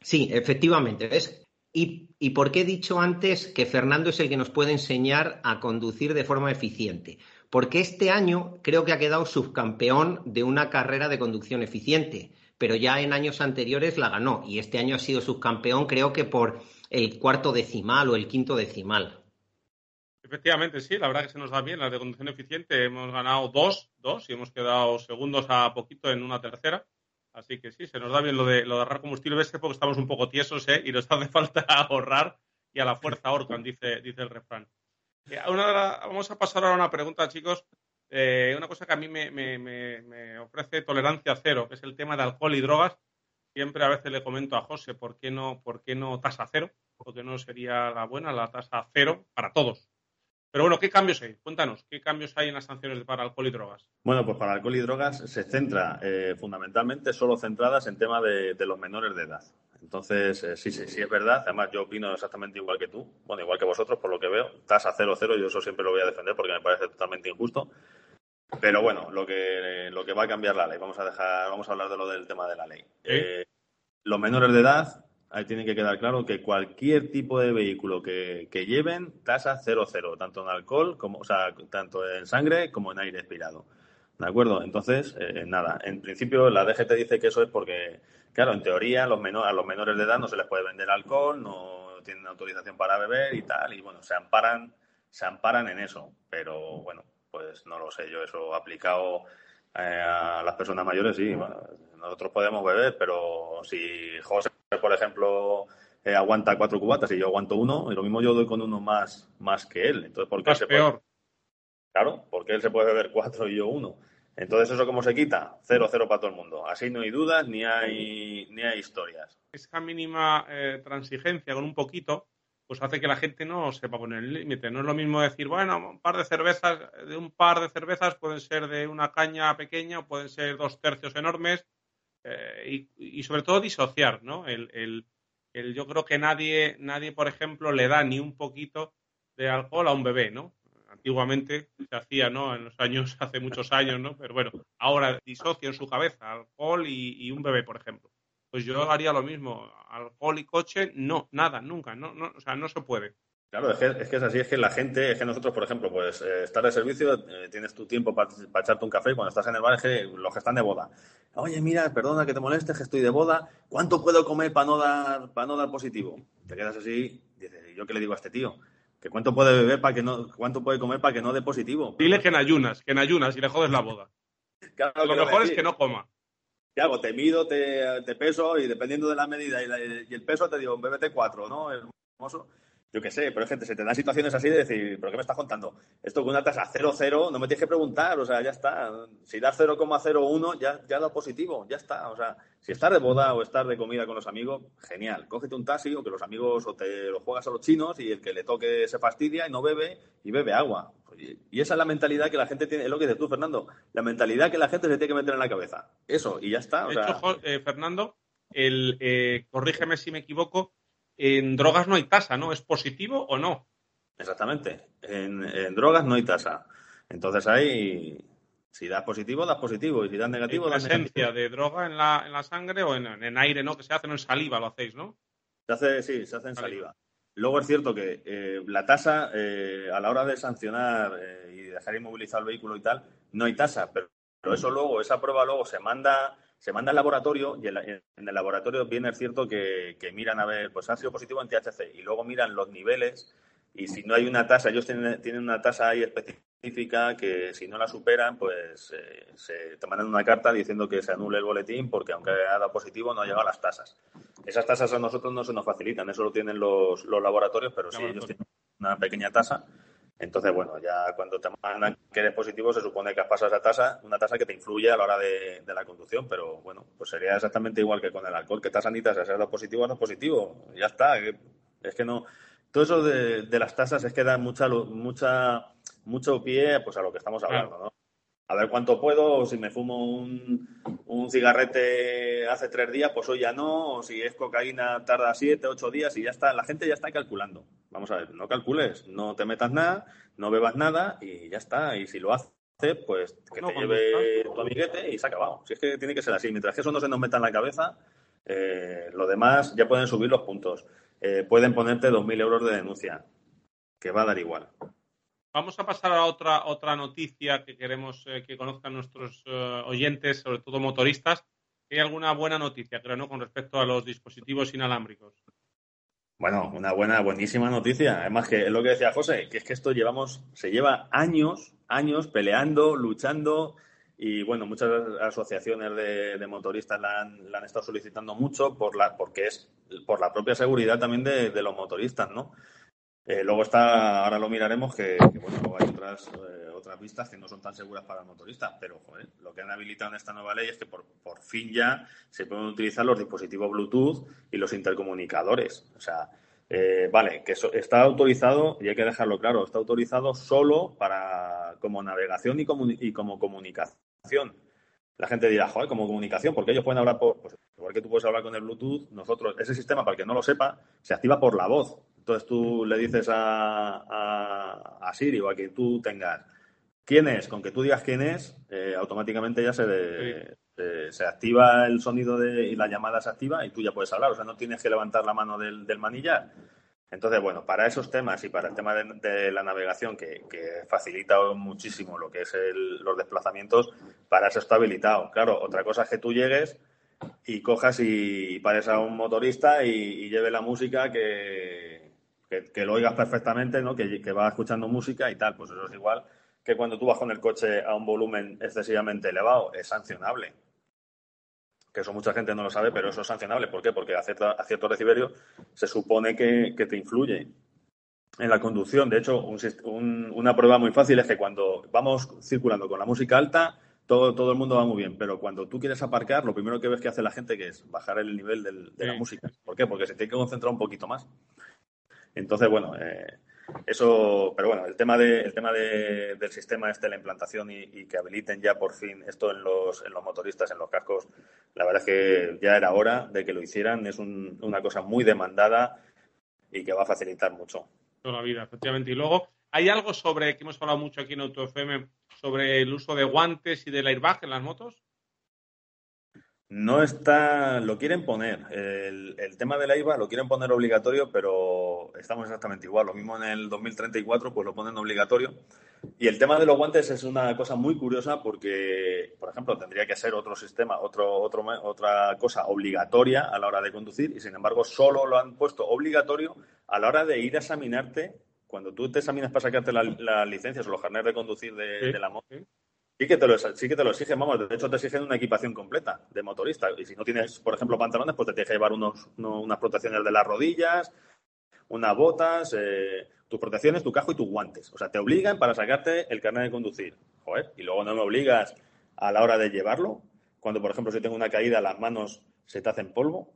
B: Sí, efectivamente. ¿ves? ¿Y, ¿Y por qué he dicho antes que Fernando es el que nos puede enseñar a conducir de forma eficiente? Porque este año creo que ha quedado subcampeón de una carrera de conducción eficiente, pero ya en años anteriores la ganó y este año ha sido subcampeón creo que por el cuarto decimal o el quinto decimal.
A: Efectivamente, sí, la verdad que se nos da bien las de conducción eficiente. Hemos ganado dos, dos y hemos quedado segundos a poquito en una tercera. Así que sí, se nos da bien lo de, lo de ahorrar combustible, porque estamos un poco tiesos ¿eh? y nos [LAUGHS] hace falta ahorrar y a la fuerza ahorcan, dice, dice el refrán. Eh, vamos a pasar ahora a una pregunta, chicos. Eh, una cosa que a mí me, me, ofrece tolerancia cero, que es el tema de alcohol y drogas. Siempre a veces le comento a José, ¿por qué no, por qué no tasa cero? Porque no sería la buena la tasa cero para todos. Pero bueno, ¿qué cambios hay? Cuéntanos, ¿qué cambios hay en las sanciones para alcohol y drogas?
C: Bueno, pues para alcohol y drogas se centra eh, fundamentalmente solo centradas en tema de, los menores de edad. Entonces, eh, sí, sí, sí es verdad. Además, yo opino exactamente igual que tú, bueno, igual que vosotros, por lo que veo. Tasa 0-0, yo eso siempre lo voy a defender porque me parece totalmente injusto. Pero bueno, lo que, lo que va a cambiar la ley, vamos a dejar, vamos a hablar de lo del tema de la ley. Eh, los menores de edad ahí tiene que quedar claro que cualquier tipo de vehículo que, lleven, tasa 0,0, tanto en alcohol, como, o sea, tanto en sangre como en aire expirado. ¿De acuerdo? Entonces, eh, nada, en principio la DGT dice que eso es porque, claro, en teoría los a los menores de edad no se les puede vender alcohol, no tienen autorización para beber y tal, y bueno, se amparan, se amparan en eso. Pero bueno, pues no lo sé, yo eso aplicado eh, a las personas mayores, sí, nosotros podemos beber, pero si José, por ejemplo, eh, aguanta cuatro cubatas y yo aguanto uno, y lo mismo yo doy con uno más, más que él. Entonces, ¿por qué se
A: peor.
C: Claro, porque él se puede beber cuatro y yo uno. Entonces, ¿eso cómo se quita? Cero, cero para todo el mundo. Así no hay dudas ni hay, ni hay historias.
A: Esa mínima eh, transigencia con un poquito, pues hace que la gente no sepa poner el límite. No es lo mismo decir, bueno, un par de cervezas, de un par de cervezas pueden ser de una caña pequeña o pueden ser dos tercios enormes eh, y, sobre todo disociar, ¿no? El, yo creo que nadie, nadie, por ejemplo, le da ni un poquito de alcohol a un bebé, ¿no? Antiguamente se hacía, ¿no? En los años, [LAUGHS] hace muchos años, ¿no? Pero bueno, ahora disocia en su cabeza alcohol y, un bebé, por ejemplo. Pues yo haría lo mismo. Alcohol y coche, no, nada, nunca, no, no, o sea, no se puede.
C: Claro, es que, es así, es que la gente, es que nosotros, por ejemplo, pues eh, estar de servicio, eh, tienes tu tiempo para echarte un café y cuando estás en el bar es que los que están de boda. Oye, mira, perdona que te moleste, que estoy de boda, ¿cuánto puedo comer para no dar, para no dar positivo? Te quedas así, dices, ¿yo qué le digo a este tío? ¿Que cuánto puede beber para que no, cuánto puede comer para que no dé positivo?
A: Dile que en ayunas, que en ayunas y le jodes la boda. [LAUGHS] Lo mejor es que no coma.
C: ¿Qué hago? Te mido, te, peso y dependiendo de la medida y, el peso te digo, bébete cuatro, ¿no? Hermoso yo qué sé, pero gente, se te dan situaciones así de decir, ¿pero qué me estás contando? Esto con una tasa 0,0 no me tienes que preguntar, o sea, ya está. Si das 0,01 ya, ya da positivo, ya está. O sea, si estás de boda o estás de comida con los amigos, genial. Cógete un taxi o que los amigos o te lo juegas a los chinos y el que le toque se fastidia y no bebe y bebe agua. Y esa es la mentalidad que la gente tiene, es lo que dices tú, Fernando, la mentalidad que la gente se tiene que meter en la cabeza. Eso, y ya está.
A: de hecho, eh, Fernando, el, eh, corrígeme si me equivoco, en drogas no hay tasa, ¿no? ¿Es positivo o no?
C: Exactamente. En, drogas no hay tasa. Entonces ahí, si das positivo, das positivo. Y si das negativo, das
A: presencia de droga en la, en la sangre o en, aire, ¿no? Que se hace en saliva, lo hacéis, ¿no?
C: Se hace, sí, se hace en saliva. Luego es cierto que eh, la tasa, eh, a la hora de sancionar eh, y dejar inmovilizado el vehículo y tal, no hay tasa, pero, pero eso luego, esa prueba luego se manda se manda al laboratorio y en, el laboratorio viene es cierto que, miran a ver, pues ha sido positivo en THC y luego miran los niveles y si no hay una tasa, ellos tienen, una tasa ahí específica que si no la superan, pues eh, se te mandan una carta diciendo que se anule el boletín porque aunque haya dado positivo no ha llegado a las tasas. Esas tasas a nosotros no se nos facilitan, eso lo tienen los, los laboratorios, pero sí, ellos tienen una pequeña tasa entonces, bueno, ya cuando te mandan que eres positivo, se supone que has pasado esa tasa, una tasa que te influye a la hora de, la conducción, pero bueno, pues sería exactamente igual que con el alcohol, que tasa ni tasa, sea positivo o no positivo, ya está. Es que no. Todo eso de, las tasas es que da mucha, mucha, mucho pie pues a lo que estamos hablando, ¿no? A ver cuánto puedo, si me fumo un, un cigarrete hace tres días, pues hoy ya no, o si es cocaína tarda siete, ocho días y ya está, la gente ya está calculando. Vamos a ver, no calcules, no te metas nada, no bebas nada y ya está. Y si lo haces, pues que te lleve tu amiguete y se ha acabado. Si es que tiene que ser así. Mientras que eso no se nos meta en la cabeza, eh, lo demás ya pueden subir los puntos. Eh, pueden ponerte 2.000 euros de denuncia, que va a dar igual.
A: Vamos a pasar a otra, otra noticia que queremos eh, que conozcan nuestros oyentes, sobre todo motoristas. ¿Hay alguna buena noticia, creo, ¿no? con respecto a los dispositivos inalámbricos?
C: Bueno, una buena, buenísima noticia. Además que es lo que decía José, que es que esto llevamos, se lleva años, años peleando, luchando y bueno, muchas asociaciones de, motoristas la han, estado solicitando mucho por la, porque es por la propia seguridad también de, los motoristas, ¿no? Eh, luego está, ahora lo miraremos, que, bueno, hay otras, eh, otras vistas que no son tan seguras para el motorista, pero joder, lo que han habilitado en esta nueva ley es que por, por fin ya se pueden utilizar los dispositivos Bluetooth y los intercomunicadores. O sea, eh, vale, que está autorizado, y hay que dejarlo claro, está autorizado solo para como navegación y, y como comunicación. La gente dirá, joder, como comunicación, porque ellos pueden hablar por, pues, igual que tú puedes hablar con el Bluetooth, nosotros, ese sistema, para el que no lo sepa, se activa por la voz. Entonces tú le dices a, a, a Siri o a quien tú tengas, quién es, con que tú digas quién es, eh, automáticamente ya se, se, activa el sonido de, y la llamada se activa y tú ya puedes hablar. O sea, no tienes que levantar la mano del, manillar. Entonces, bueno, para esos temas y para el tema de, la navegación, que, facilita muchísimo lo que es los desplazamientos, para eso está habilitado. Claro, otra cosa es que tú llegues y cojas y, pares a un motorista y, lleve la música que, que, lo oigas perfectamente, ¿no? Que, que va escuchando música y tal. Pues eso es igual que cuando tú vas con el coche a un volumen excesivamente elevado es sancionable. Que eso mucha gente no lo sabe, pero eso es sancionable. ¿Por qué? Porque a, a cierto reciberio se supone que, te influye en la conducción. De hecho, una prueba muy fácil es que cuando vamos circulando con la música alta, todo, todo el mundo va muy bien, pero cuando tú quieres aparcar, lo primero que ves que hace la gente que es bajar el nivel de la música. ¿Por qué? Porque se tiene que concentrar un poquito más. Entonces, bueno, eh, eso, pero bueno, el tema, de, el tema de, del sistema este, la implantación y, que habiliten ya por fin esto en los, en los motoristas, en los cascos, la verdad es que ya era hora de que lo hicieran. Es una cosa muy demandada y que va a facilitar mucho.
A: Toda la vida, efectivamente. Y luego, hay algo sobre, que hemos hablado mucho aquí en AutoFM, sobre el uso de guantes y del airbag en las motos.
C: No está, lo quieren poner. El, tema del IVA lo quieren poner obligatorio, pero estamos exactamente igual. Lo mismo en el 2034, pues lo ponen obligatorio. Y el tema de los guantes es una cosa muy curiosa porque, por ejemplo, tendría que ser otro sistema, otro, otro, otra cosa obligatoria a la hora de conducir y, sin embargo, solo lo han puesto obligatorio a la hora de ir a examinarte. Cuando tú te examinas para sacarte las la licencias o los carnets de conducir de, la moto, Sí que, te lo, sí que te lo exigen, vamos, de hecho te exigen una equipación completa de motorista. Y si no tienes, por ejemplo, pantalones, pues te tienes que llevar unos, unas protecciones de las rodillas, unas botas, eh, tus protecciones, tu cajo y tus guantes. O sea, te obligan para sacarte el carnet de conducir. Joder, y luego no me obligas a la hora de llevarlo. Cuando, por ejemplo, si tengo una caída, las manos se te hacen polvo.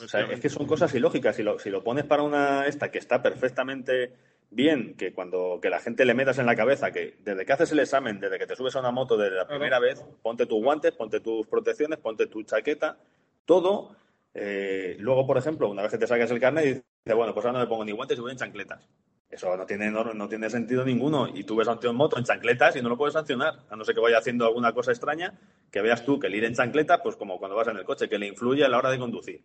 C: O sea, es que son cosas ilógicas. Si lo, si lo pones para una esta que está perfectamente bien que cuando que la gente le metas en la cabeza que desde que haces el examen, desde que te subes a una moto desde la primera vez, ponte tus guantes, ponte tus protecciones, ponte tu chaqueta, todo. Eh, luego, por ejemplo, una vez que te saques el carnet, dices, bueno, pues ahora no me pongo ni guantes y voy en chancletas. Eso no tiene, no, tiene sentido ninguno. Y tú ves a un tío en moto en chancletas y no lo puedes sancionar. A no ser que vaya haciendo alguna cosa extraña, que veas tú que el ir en chancleta, pues como cuando vas en el coche, que le influye a la hora de conducir.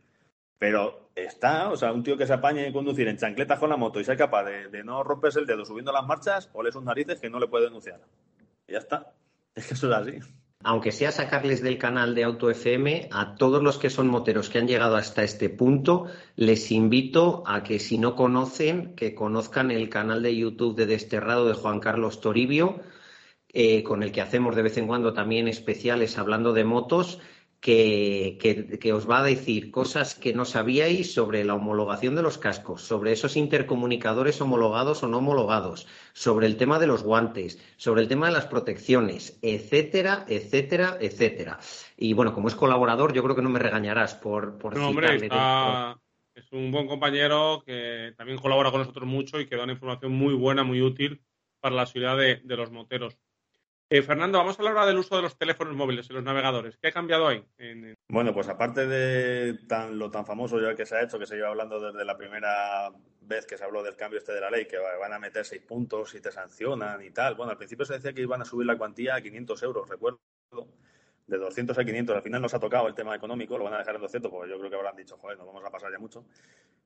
C: Pero está, o sea, un tío que se apañe a conducir en chancletas con la moto y sea capaz de, no romperse el dedo subiendo las marchas, o le sus narices que no le puede denunciar. Y ya está. Es que eso es así.
B: Aunque sea sacarles del canal de Auto FM, a todos los que son moteros que han llegado hasta este punto, les invito a que si no conocen, que conozcan el canal de YouTube de Desterrado de Juan Carlos Toribio, eh, con el que hacemos de vez en cuando también especiales hablando de motos que, os va a decir cosas que no sabíais sobre la homologación de los cascos, sobre esos intercomunicadores homologados o no homologados, sobre el tema de los guantes, sobre el tema de las protecciones, etcétera, etcétera, etcétera. Y bueno, como es colaborador, yo creo que no me regañarás por, por
A: no, hombre, es un buen compañero que también colabora con nosotros mucho y que da una información muy buena, muy útil para la seguridad de los moteros. Eh, Fernando, vamos a hablar ahora del uso de los teléfonos móviles en los navegadores. ¿Qué ha cambiado ahí? En...
C: Bueno, pues aparte de lo tan famoso ya que se ha hecho, que se lleva hablando desde la primera vez que se habló del cambio este de la ley, que van a meter seis puntos y te sancionan y tal. Bueno, al principio se decía que iban a subir la cuantía a 500 euros, recuerdo. De 200 a 500. Al final nos ha tocado el tema económico, lo van a dejar en 200, porque yo creo que habrán dicho, joder, nos vamos a pasar ya mucho.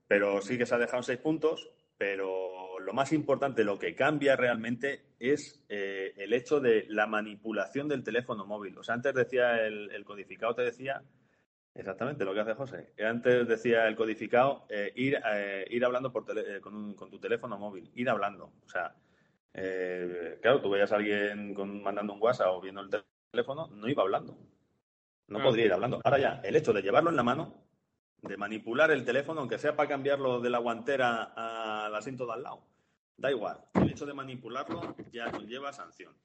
C: Pero sí que se ha dejado en seis puntos pero lo más importante, lo que cambia realmente es eh, el hecho de la manipulación del teléfono móvil. O sea, antes decía el, codificado, te decía exactamente lo que hace José. Antes decía el codificado eh, ir, eh, ir hablando por con, tu teléfono móvil, ir hablando. O sea, claro, tú veías a alguien mandando un WhatsApp o viendo el teléfono, no iba hablando. No podría ir hablando. Ahora ya, el hecho de llevarlo en la mano de manipular el teléfono, aunque sea para cambiarlo de la guantera al asiento de al lado. Da igual. El hecho de manipularlo ya conlleva sanción.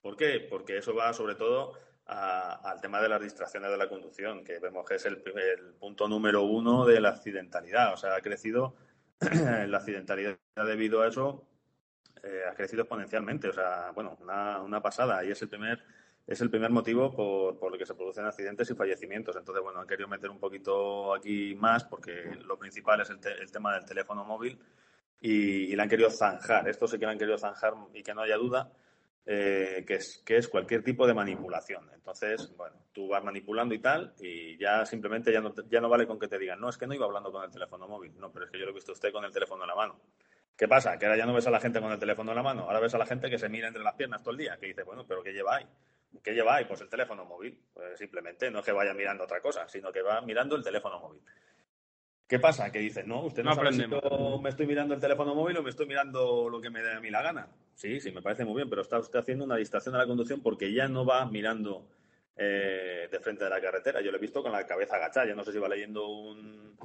C: ¿Por qué? Porque eso va sobre todo al tema de las distracciones de la conducción, que vemos que es el, punto número uno de la accidentalidad. O sea, ha crecido [CLEARS THROAT] la accidentalidad debido a eso, eh, ha crecido exponencialmente. O sea, bueno, una, una pasada. Y es el primer es el primer motivo por, por, el que se producen accidentes y fallecimientos. Entonces, bueno, han querido meter un poquito aquí más porque lo principal es el, tema del teléfono móvil y, y, le han querido zanjar. Esto sí que le han querido zanjar y que no haya duda eh, que, es, que es cualquier tipo de manipulación. Entonces, bueno, tú vas manipulando y tal y ya simplemente ya no, ya no vale con que te digan, no, es que no iba hablando con el teléfono móvil. No, pero es que yo lo he visto usted con el teléfono en la mano. ¿Qué pasa? Que ahora ya no ves a la gente con el teléfono en la mano, ahora ves a la gente que se mira entre las piernas todo el día, que dice, bueno, pero ¿qué lleva ahí? ¿Qué lleva ahí? Pues el teléfono móvil. Pues simplemente no es que vaya mirando otra cosa, sino que va mirando el teléfono móvil. ¿Qué pasa? Que dice, no, usted no, sabe si yo me estoy mirando el teléfono móvil o me estoy mirando lo que me dé a mí la gana. Sí, sí, me parece muy bien, pero está usted haciendo una distracción de la conducción porque ya no va mirando eh, de frente de la carretera. Yo lo he visto con la cabeza agachada. Yo no sé si va leyendo un,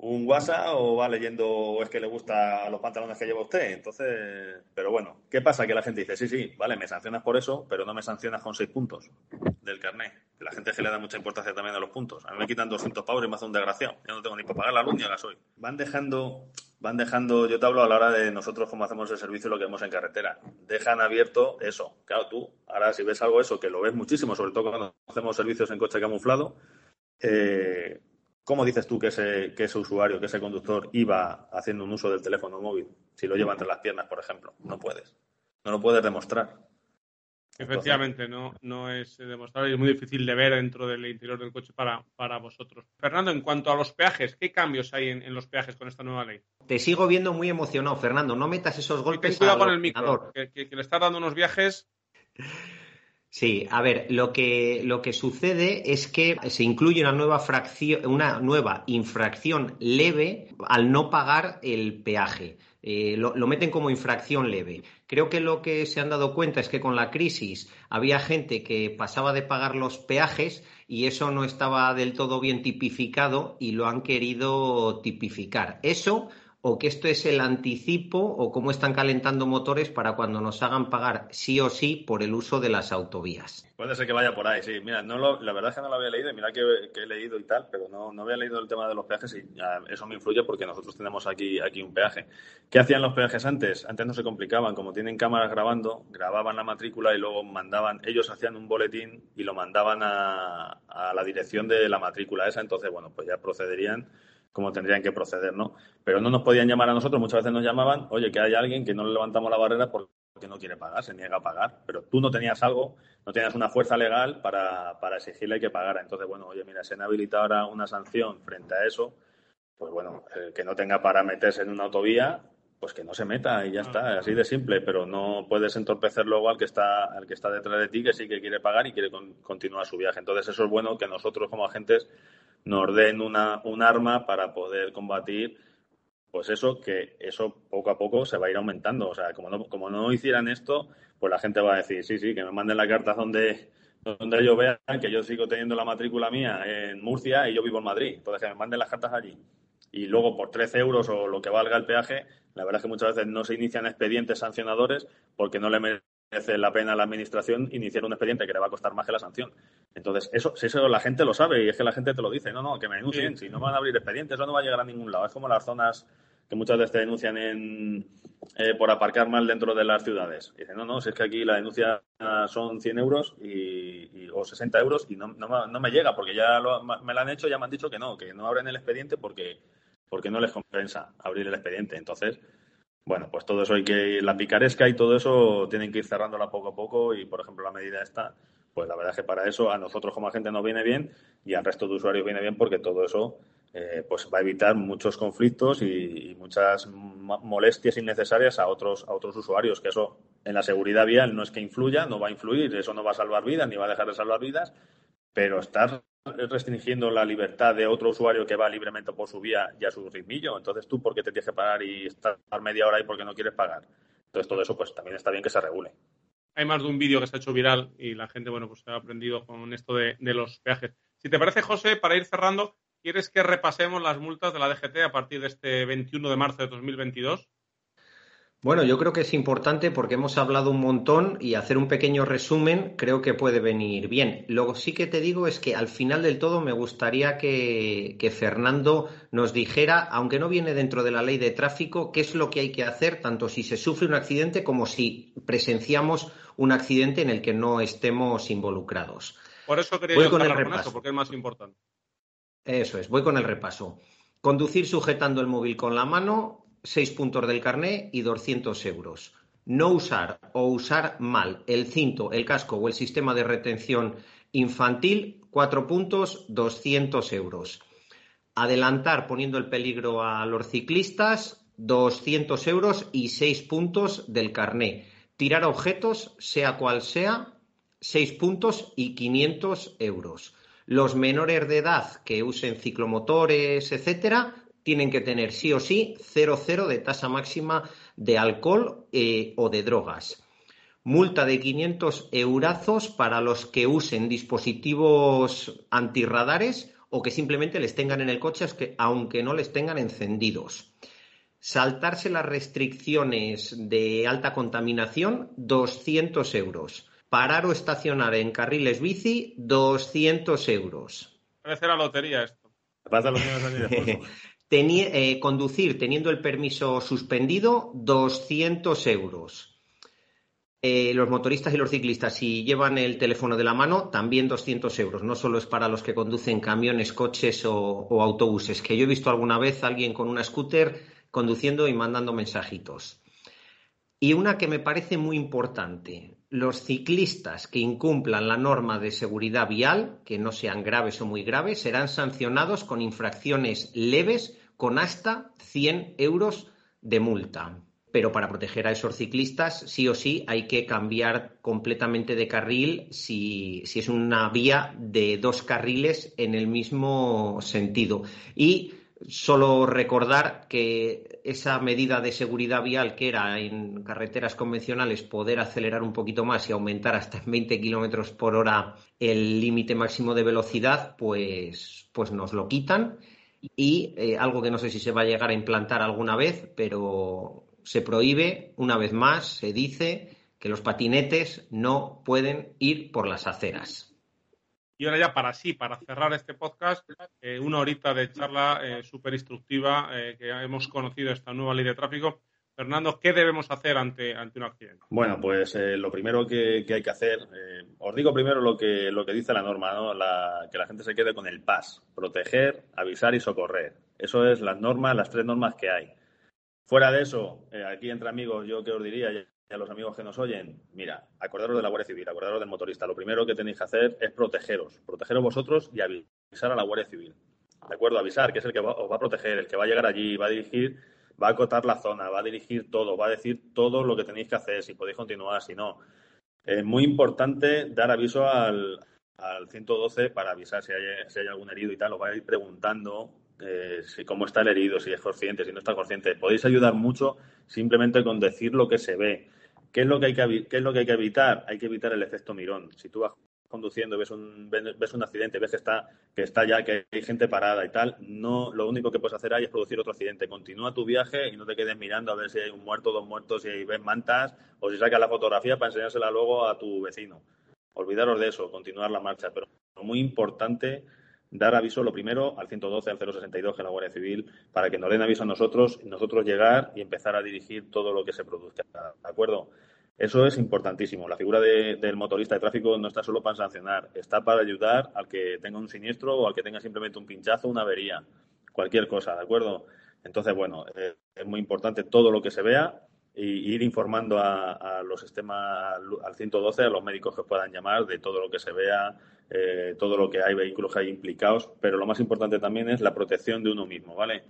C: un WhatsApp o va leyendo o es que le gusta los pantalones que lleva usted. Entonces, pero bueno, ¿qué pasa? Que la gente dice, sí, sí, vale, me sancionas por eso, pero no me sancionas con seis puntos del carnet. La gente que le da mucha importancia también a los puntos. A mí me quitan 200 pavos y me hace un desgraciado. Yo no tengo ni para pagar la luz ni el gasoil. Van dejando, van dejando, yo te hablo a la hora de nosotros cómo hacemos el servicio lo que vemos en carretera. Dejan abierto eso. Claro, tú, ahora si ves algo eso, que lo ves muchísimo, sobre todo cuando hacemos servicios en coche camuflado, eh, ¿Cómo dices tú que ese, que ese usuario, que ese conductor iba haciendo un uso del teléfono móvil? Si lo lleva entre las piernas, por ejemplo. No puedes. No lo puedes demostrar.
A: Efectivamente, no, no es demostrable y es muy difícil de ver dentro del interior del coche para, para vosotros. Fernando, en cuanto a los peajes, ¿qué cambios hay en, los peajes con esta nueva ley?
B: Te sigo viendo muy emocionado, Fernando. No metas esos golpes.
A: Ten cuidado con el micro, que, que, le está dando unos viajes. [LAUGHS]
B: Sí, a ver, lo que, lo que sucede es que se incluye una nueva, fracción, una nueva infracción leve al no pagar el peaje. Eh, lo, lo, meten como infracción leve. Creo que lo que se han dado cuenta es que con la crisis había gente que pasaba de pagar los peajes y eso no estaba del todo bien tipificado y lo han querido tipificar. Eso o que esto es el anticipo o cómo están calentando motores para cuando nos hagan pagar sí o sí por el uso de las autovías.
C: Puede ser que vaya por ahí, sí. Mira, no lo, la verdad es que no lo había leído, mira que, he leído y tal, pero no, no había leído el tema de los peajes y eso me influye porque nosotros tenemos aquí, aquí un peaje. ¿Qué hacían los peajes antes? Antes no se complicaban, como tienen cámaras grabando, grababan la matrícula y luego mandaban, ellos hacían un boletín y lo mandaban a, a la dirección de la matrícula esa, entonces, bueno, pues ya procederían como tendrían que proceder, ¿no? Pero no nos podían llamar a nosotros, muchas veces nos llamaban, oye, que hay alguien que no le levantamos la barrera porque no quiere pagar, se niega a pagar, pero tú no tenías algo, no tenías una fuerza legal para, para exigirle que pagara. Entonces, bueno, oye, mira, se han habilitado ahora una sanción frente a eso, pues bueno, el que no tenga para meterse en una autovía, pues que no se meta y ya está, así de simple, pero no puedes entorpecer luego al que está, al que está detrás de ti, que sí que quiere pagar y quiere continuar su viaje. Entonces, eso es bueno que nosotros como agentes nos den una, un arma para poder combatir, pues eso, que eso poco a poco se va a ir aumentando. O sea, como no, como no hicieran esto, pues la gente va a decir, sí, sí, que me manden la carta donde, donde ellos vean que yo sigo teniendo la matrícula mía en Murcia y yo vivo en Madrid. Entonces, que me manden las cartas allí. Y luego, por 13 euros o lo que valga el peaje, la verdad es que muchas veces no se inician expedientes sancionadores porque no le merece la pena a la administración iniciar un expediente que le va a costar más que la sanción. Entonces, eso, eso la gente lo sabe y es que la gente te lo dice. No, no, que me denuncien. Si no van a abrir expedientes, eso no va a llegar a ningún lado. Es como las zonas que muchas veces te denuncian en, eh, por aparcar mal dentro de las ciudades. dicen, no, no, si es que aquí la denuncia son 100 euros y, o 60 euros y no, no, me llega porque ya me la han hecho, ya me han dicho que no, que no abren el expediente porque, porque no les compensa abrir el expediente. Entonces, bueno, pues todo eso hay que, la picaresca y todo eso tienen que ir cerrándola poco a poco y, por ejemplo, la medida esta, pues la verdad es que para eso a nosotros como agente nos viene bien y al resto de usuarios viene bien porque todo eso eh, pues va a evitar muchos conflictos y, muchas molestias innecesarias a otros, a otros usuarios, que eso en la seguridad vial no es que influya, no va a influir, eso no va a salvar vidas ni va a dejar de salvar vidas, pero estar restringiendo la libertad de otro usuario que va libremente por su vía y a su ritmillo, entonces tú por qué te tienes que pagar y estar media hora ahí porque no quieres pagar. Entonces todo eso pues también está bien que se regule.
A: Hay más de un vídeo que se ha hecho viral y la gente, bueno, pues se ha aprendido con esto de los peajes. Si te parece, José, para ir cerrando, ¿Quieres que repasemos las multas de la DGT a partir de este 21 de marzo de 2022?
B: Bueno, yo creo que es importante porque hemos hablado un montón y hacer un pequeño resumen creo que puede venir bien. Lo sí que te digo es que al final del todo me gustaría que, que, Fernando nos dijera, aunque no viene dentro de la ley de tráfico, qué es lo que hay que hacer, tanto si se sufre un accidente como si presenciamos un accidente en el que no estemos involucrados.
A: Por eso quería Voy con el repaso. porque es más importante.
B: Eso es, voy con el repaso. Conducir sujetando el móvil con la mano, seis puntos del carné y 200 euros. No usar o usar mal el cinto, el casco o el sistema de retención infantil, cuatro puntos, 200 euros. Adelantar poniendo el peligro a los ciclistas, 200 euros y seis puntos del carné. Tirar objetos, sea cual sea, seis puntos y 500 euros. Los menores de edad que usen ciclomotores, etcétera, tienen que tener sí o sí 0,0 de tasa máxima de alcohol eh, o de drogas. Multa de 500 eurazos para los que usen dispositivos antirradares o que simplemente les tengan en el coche aunque no les tengan encendidos. Saltarse las restricciones de alta contaminación, 200 euros. Parar o estacionar en carriles bici, 200 euros.
A: Parece la lotería esto.
C: Pasa los [LAUGHS]
B: eh, conducir teniendo el permiso suspendido, 200 euros. Eh, los motoristas y los ciclistas, si llevan el teléfono de la mano, también 200 euros. No solo es para los que conducen camiones, coches o, o autobuses, que yo he visto alguna vez a alguien con una scooter conduciendo y mandando mensajitos. Y una que me parece muy importante, los ciclistas que incumplan la norma de seguridad vial, que no sean graves o muy graves, serán sancionados con infracciones leves con hasta 100 euros de multa. Pero para proteger a esos ciclistas, sí o sí, hay que cambiar completamente de carril si, si es una vía de dos carriles en el mismo sentido. Y Solo recordar que esa medida de seguridad vial que era en carreteras convencionales poder acelerar un poquito más y aumentar hasta [LAUGHS] 20 kilómetros por hora el límite máximo de velocidad, pues, pues nos lo quitan. Y eh, algo que no sé si se va a llegar a implantar alguna vez, pero se prohíbe, una vez más, se dice que los patinetes no pueden ir por las aceras.
A: Y ahora ya para sí, para cerrar este podcast, eh, una horita de charla eh, súper instructiva eh, que hemos conocido esta nueva ley de tráfico. Fernando, ¿qué debemos hacer ante, ante un accidente?
C: Bueno, pues lo primero que, hay que hacer, os digo primero lo que, lo que dice la norma, ¿no? que la gente se quede con el PAS, proteger, avisar y socorrer. Eso es las normas, las tres normas que hay. Fuera de eso, aquí entre amigos, yo que os diría, a los amigos que nos oyen, mira, acordaros de la Guardia Civil, acordaros del motorista. Lo primero que tenéis que hacer es protegeros, protegeros vosotros y avisar a la Guardia Civil. ¿De acuerdo? Avisar, que es el que os va a proteger, el que va a llegar allí, va a dirigir, va a acotar la zona, va a dirigir todo, va a decir todo lo que tenéis que hacer, si podéis continuar, si no. Es muy importante dar aviso al, 112 para avisar si hay, si hay algún herido y tal, os va a ir preguntando eh, si, cómo está el herido, si es consciente, si no está consciente. Podéis ayudar mucho simplemente con decir lo que se ve. ¿Qué es lo que hay que, qué es lo que, hay que evitar? Hay que evitar el efecto mirón. Si tú vas conduciendo ves un, ves un accidente, ves que está, que está ya, que hay gente parada y tal, no, lo único que puedes hacer ahí es producir otro accidente. Continúa tu viaje y no te quedes mirando a ver si hay un muerto, dos muertos, si ves mantas o si sacas la fotografía para enseñársela luego a tu vecino. Olvidaros de eso, continuar la marcha. Pero muy importante dar aviso lo primero al 112, al 062, que es la Guardia Civil, para que nos den aviso a nosotros nosotros llegar y empezar a dirigir todo lo que se produzca. ¿De acuerdo? Eso es importantísimo. La figura del motorista de tráfico no está solo para sancionar, está para ayudar al que tenga un siniestro o al que tenga simplemente un pinchazo, una avería, cualquier cosa, ¿de acuerdo? Entonces, bueno, eh, es muy importante todo lo que se vea y ir informando a, los sistemas, al 112, a los médicos que puedan llamar de todo lo que se vea, eh, todo lo que hay, vehículos que hay implicados, pero lo más importante también es la protección de uno mismo, ¿vale?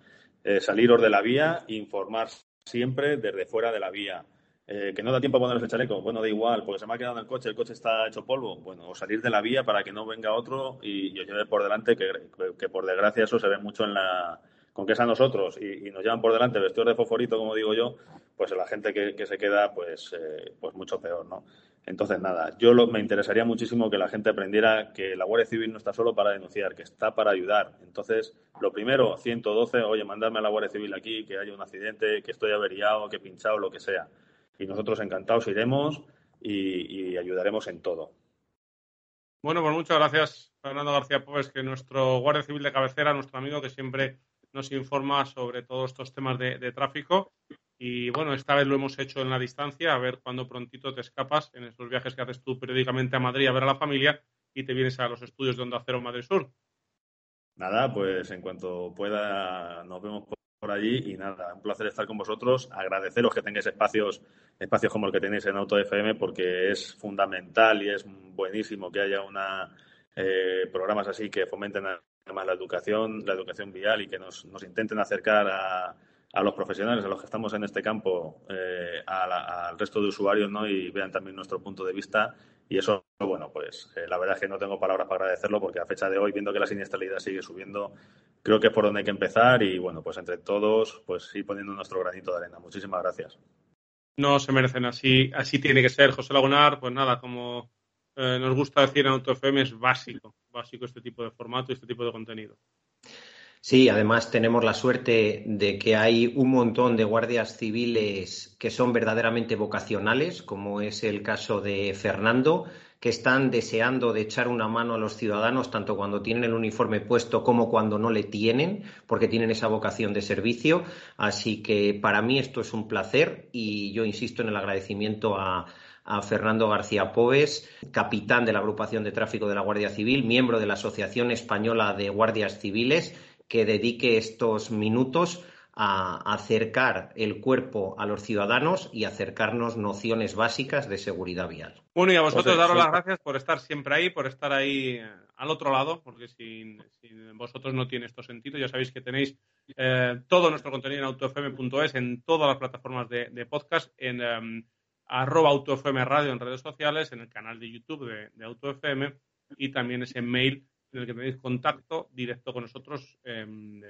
C: Eh, saliros de la vía, informar siempre desde fuera de la vía. Eh, que no da tiempo a ponerse el chaleco, bueno, da igual, porque se me ha quedado en el coche, el coche está hecho polvo, bueno, o salir de la vía para que no venga otro y, yo lleve por delante, que, que, por desgracia eso se ve mucho en la, con que a nosotros y, nos llevan por delante vestidos de fosforito, como digo yo, pues la gente que, se queda, pues, eh, pues mucho peor, ¿no? Entonces, nada, yo me interesaría muchísimo que la gente aprendiera que la Guardia Civil no está solo para denunciar, que está para ayudar. Entonces, lo primero, 112, oye, mandadme a la Guardia Civil aquí, que haya un accidente, que estoy averiado, que he pinchado, lo que sea. Y nosotros encantados iremos y, ayudaremos en todo.
A: Bueno, pues muchas gracias, Fernando García Póvez, que nuestro Guardia Civil de cabecera, nuestro amigo que siempre nos informa sobre todos estos temas de, tráfico. Y bueno, esta vez lo hemos hecho en la distancia, a ver cuándo prontito te escapas en esos viajes que haces tú periódicamente a Madrid a ver a la familia y te vienes a los estudios de Onda Cero Madrid Sur.
C: Nada, pues en cuanto pueda nos vemos por allí y nada, un placer estar con vosotros, agradeceros que tengáis espacios, espacios como el que tenéis en Auto FM porque es fundamental y es buenísimo que haya una eh, programas así que fomenten además la educación, la educación vial y que nos, nos intenten acercar a, a, los profesionales, a los que estamos en este campo, eh, al resto de usuarios, ¿no? Y vean también nuestro punto de vista. Y eso, bueno, pues eh, la verdad es que no tengo palabras para agradecerlo porque a fecha de hoy, viendo que la siniestralidad sigue subiendo, creo que es por donde hay que empezar y, bueno, pues entre todos, pues ir poniendo nuestro granito de arena. Muchísimas gracias.
A: No se merecen así, así tiene que ser, José Lagunar, pues nada, como eh, nos gusta decir en AutoFM, es básico, básico este tipo de formato y este tipo de contenido.
B: Sí, además tenemos la suerte de que hay un montón de guardias civiles que son verdaderamente vocacionales, como es el caso de Fernando, que están deseando de echar una mano a los ciudadanos tanto cuando tienen el uniforme puesto como cuando no le tienen, porque tienen esa vocación de servicio. Así que para mí esto es un placer y yo insisto en el agradecimiento a, Fernando García Poves, capitán de la agrupación de tráfico de la Guardia Civil, miembro de la Asociación Española de Guardias Civiles, que dedique estos minutos a acercar el cuerpo a los ciudadanos y acercarnos nociones básicas de seguridad vial.
A: Bueno, y a vosotros daros las gracias por estar siempre ahí, por estar ahí eh, al otro lado, porque sin, vosotros no tiene esto sentido. Ya sabéis que tenéis eh, todo nuestro contenido en autofm.es, en todas las plataformas de, podcast, en em, arroba AutoFM Radio en redes sociales, en el canal de YouTube de, de AutoFM y también ese mail en el que tenéis contacto directo con nosotros en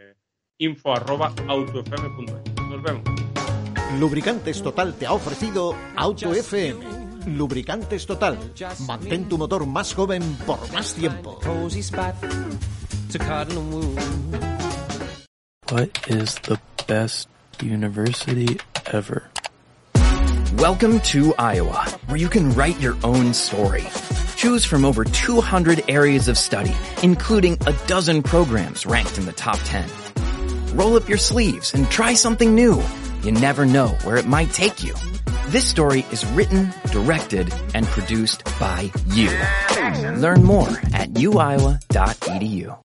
A: info arroba autofm.es. Nos vemos.
D: Lubricantes Total te ha ofrecido AutoFM. Lubricantes Total. Mantén tu motor más joven por más tiempo.
E: What is the best university ever?
F: Welcome to Iowa, where you can write your own story. Choose from over 200 areas of study, including a dozen programs ranked in the top 10. Roll up your sleeves and try something new. You never know where it might take you. This story is written, directed, and produced by you. Learn more at uiowa.edu.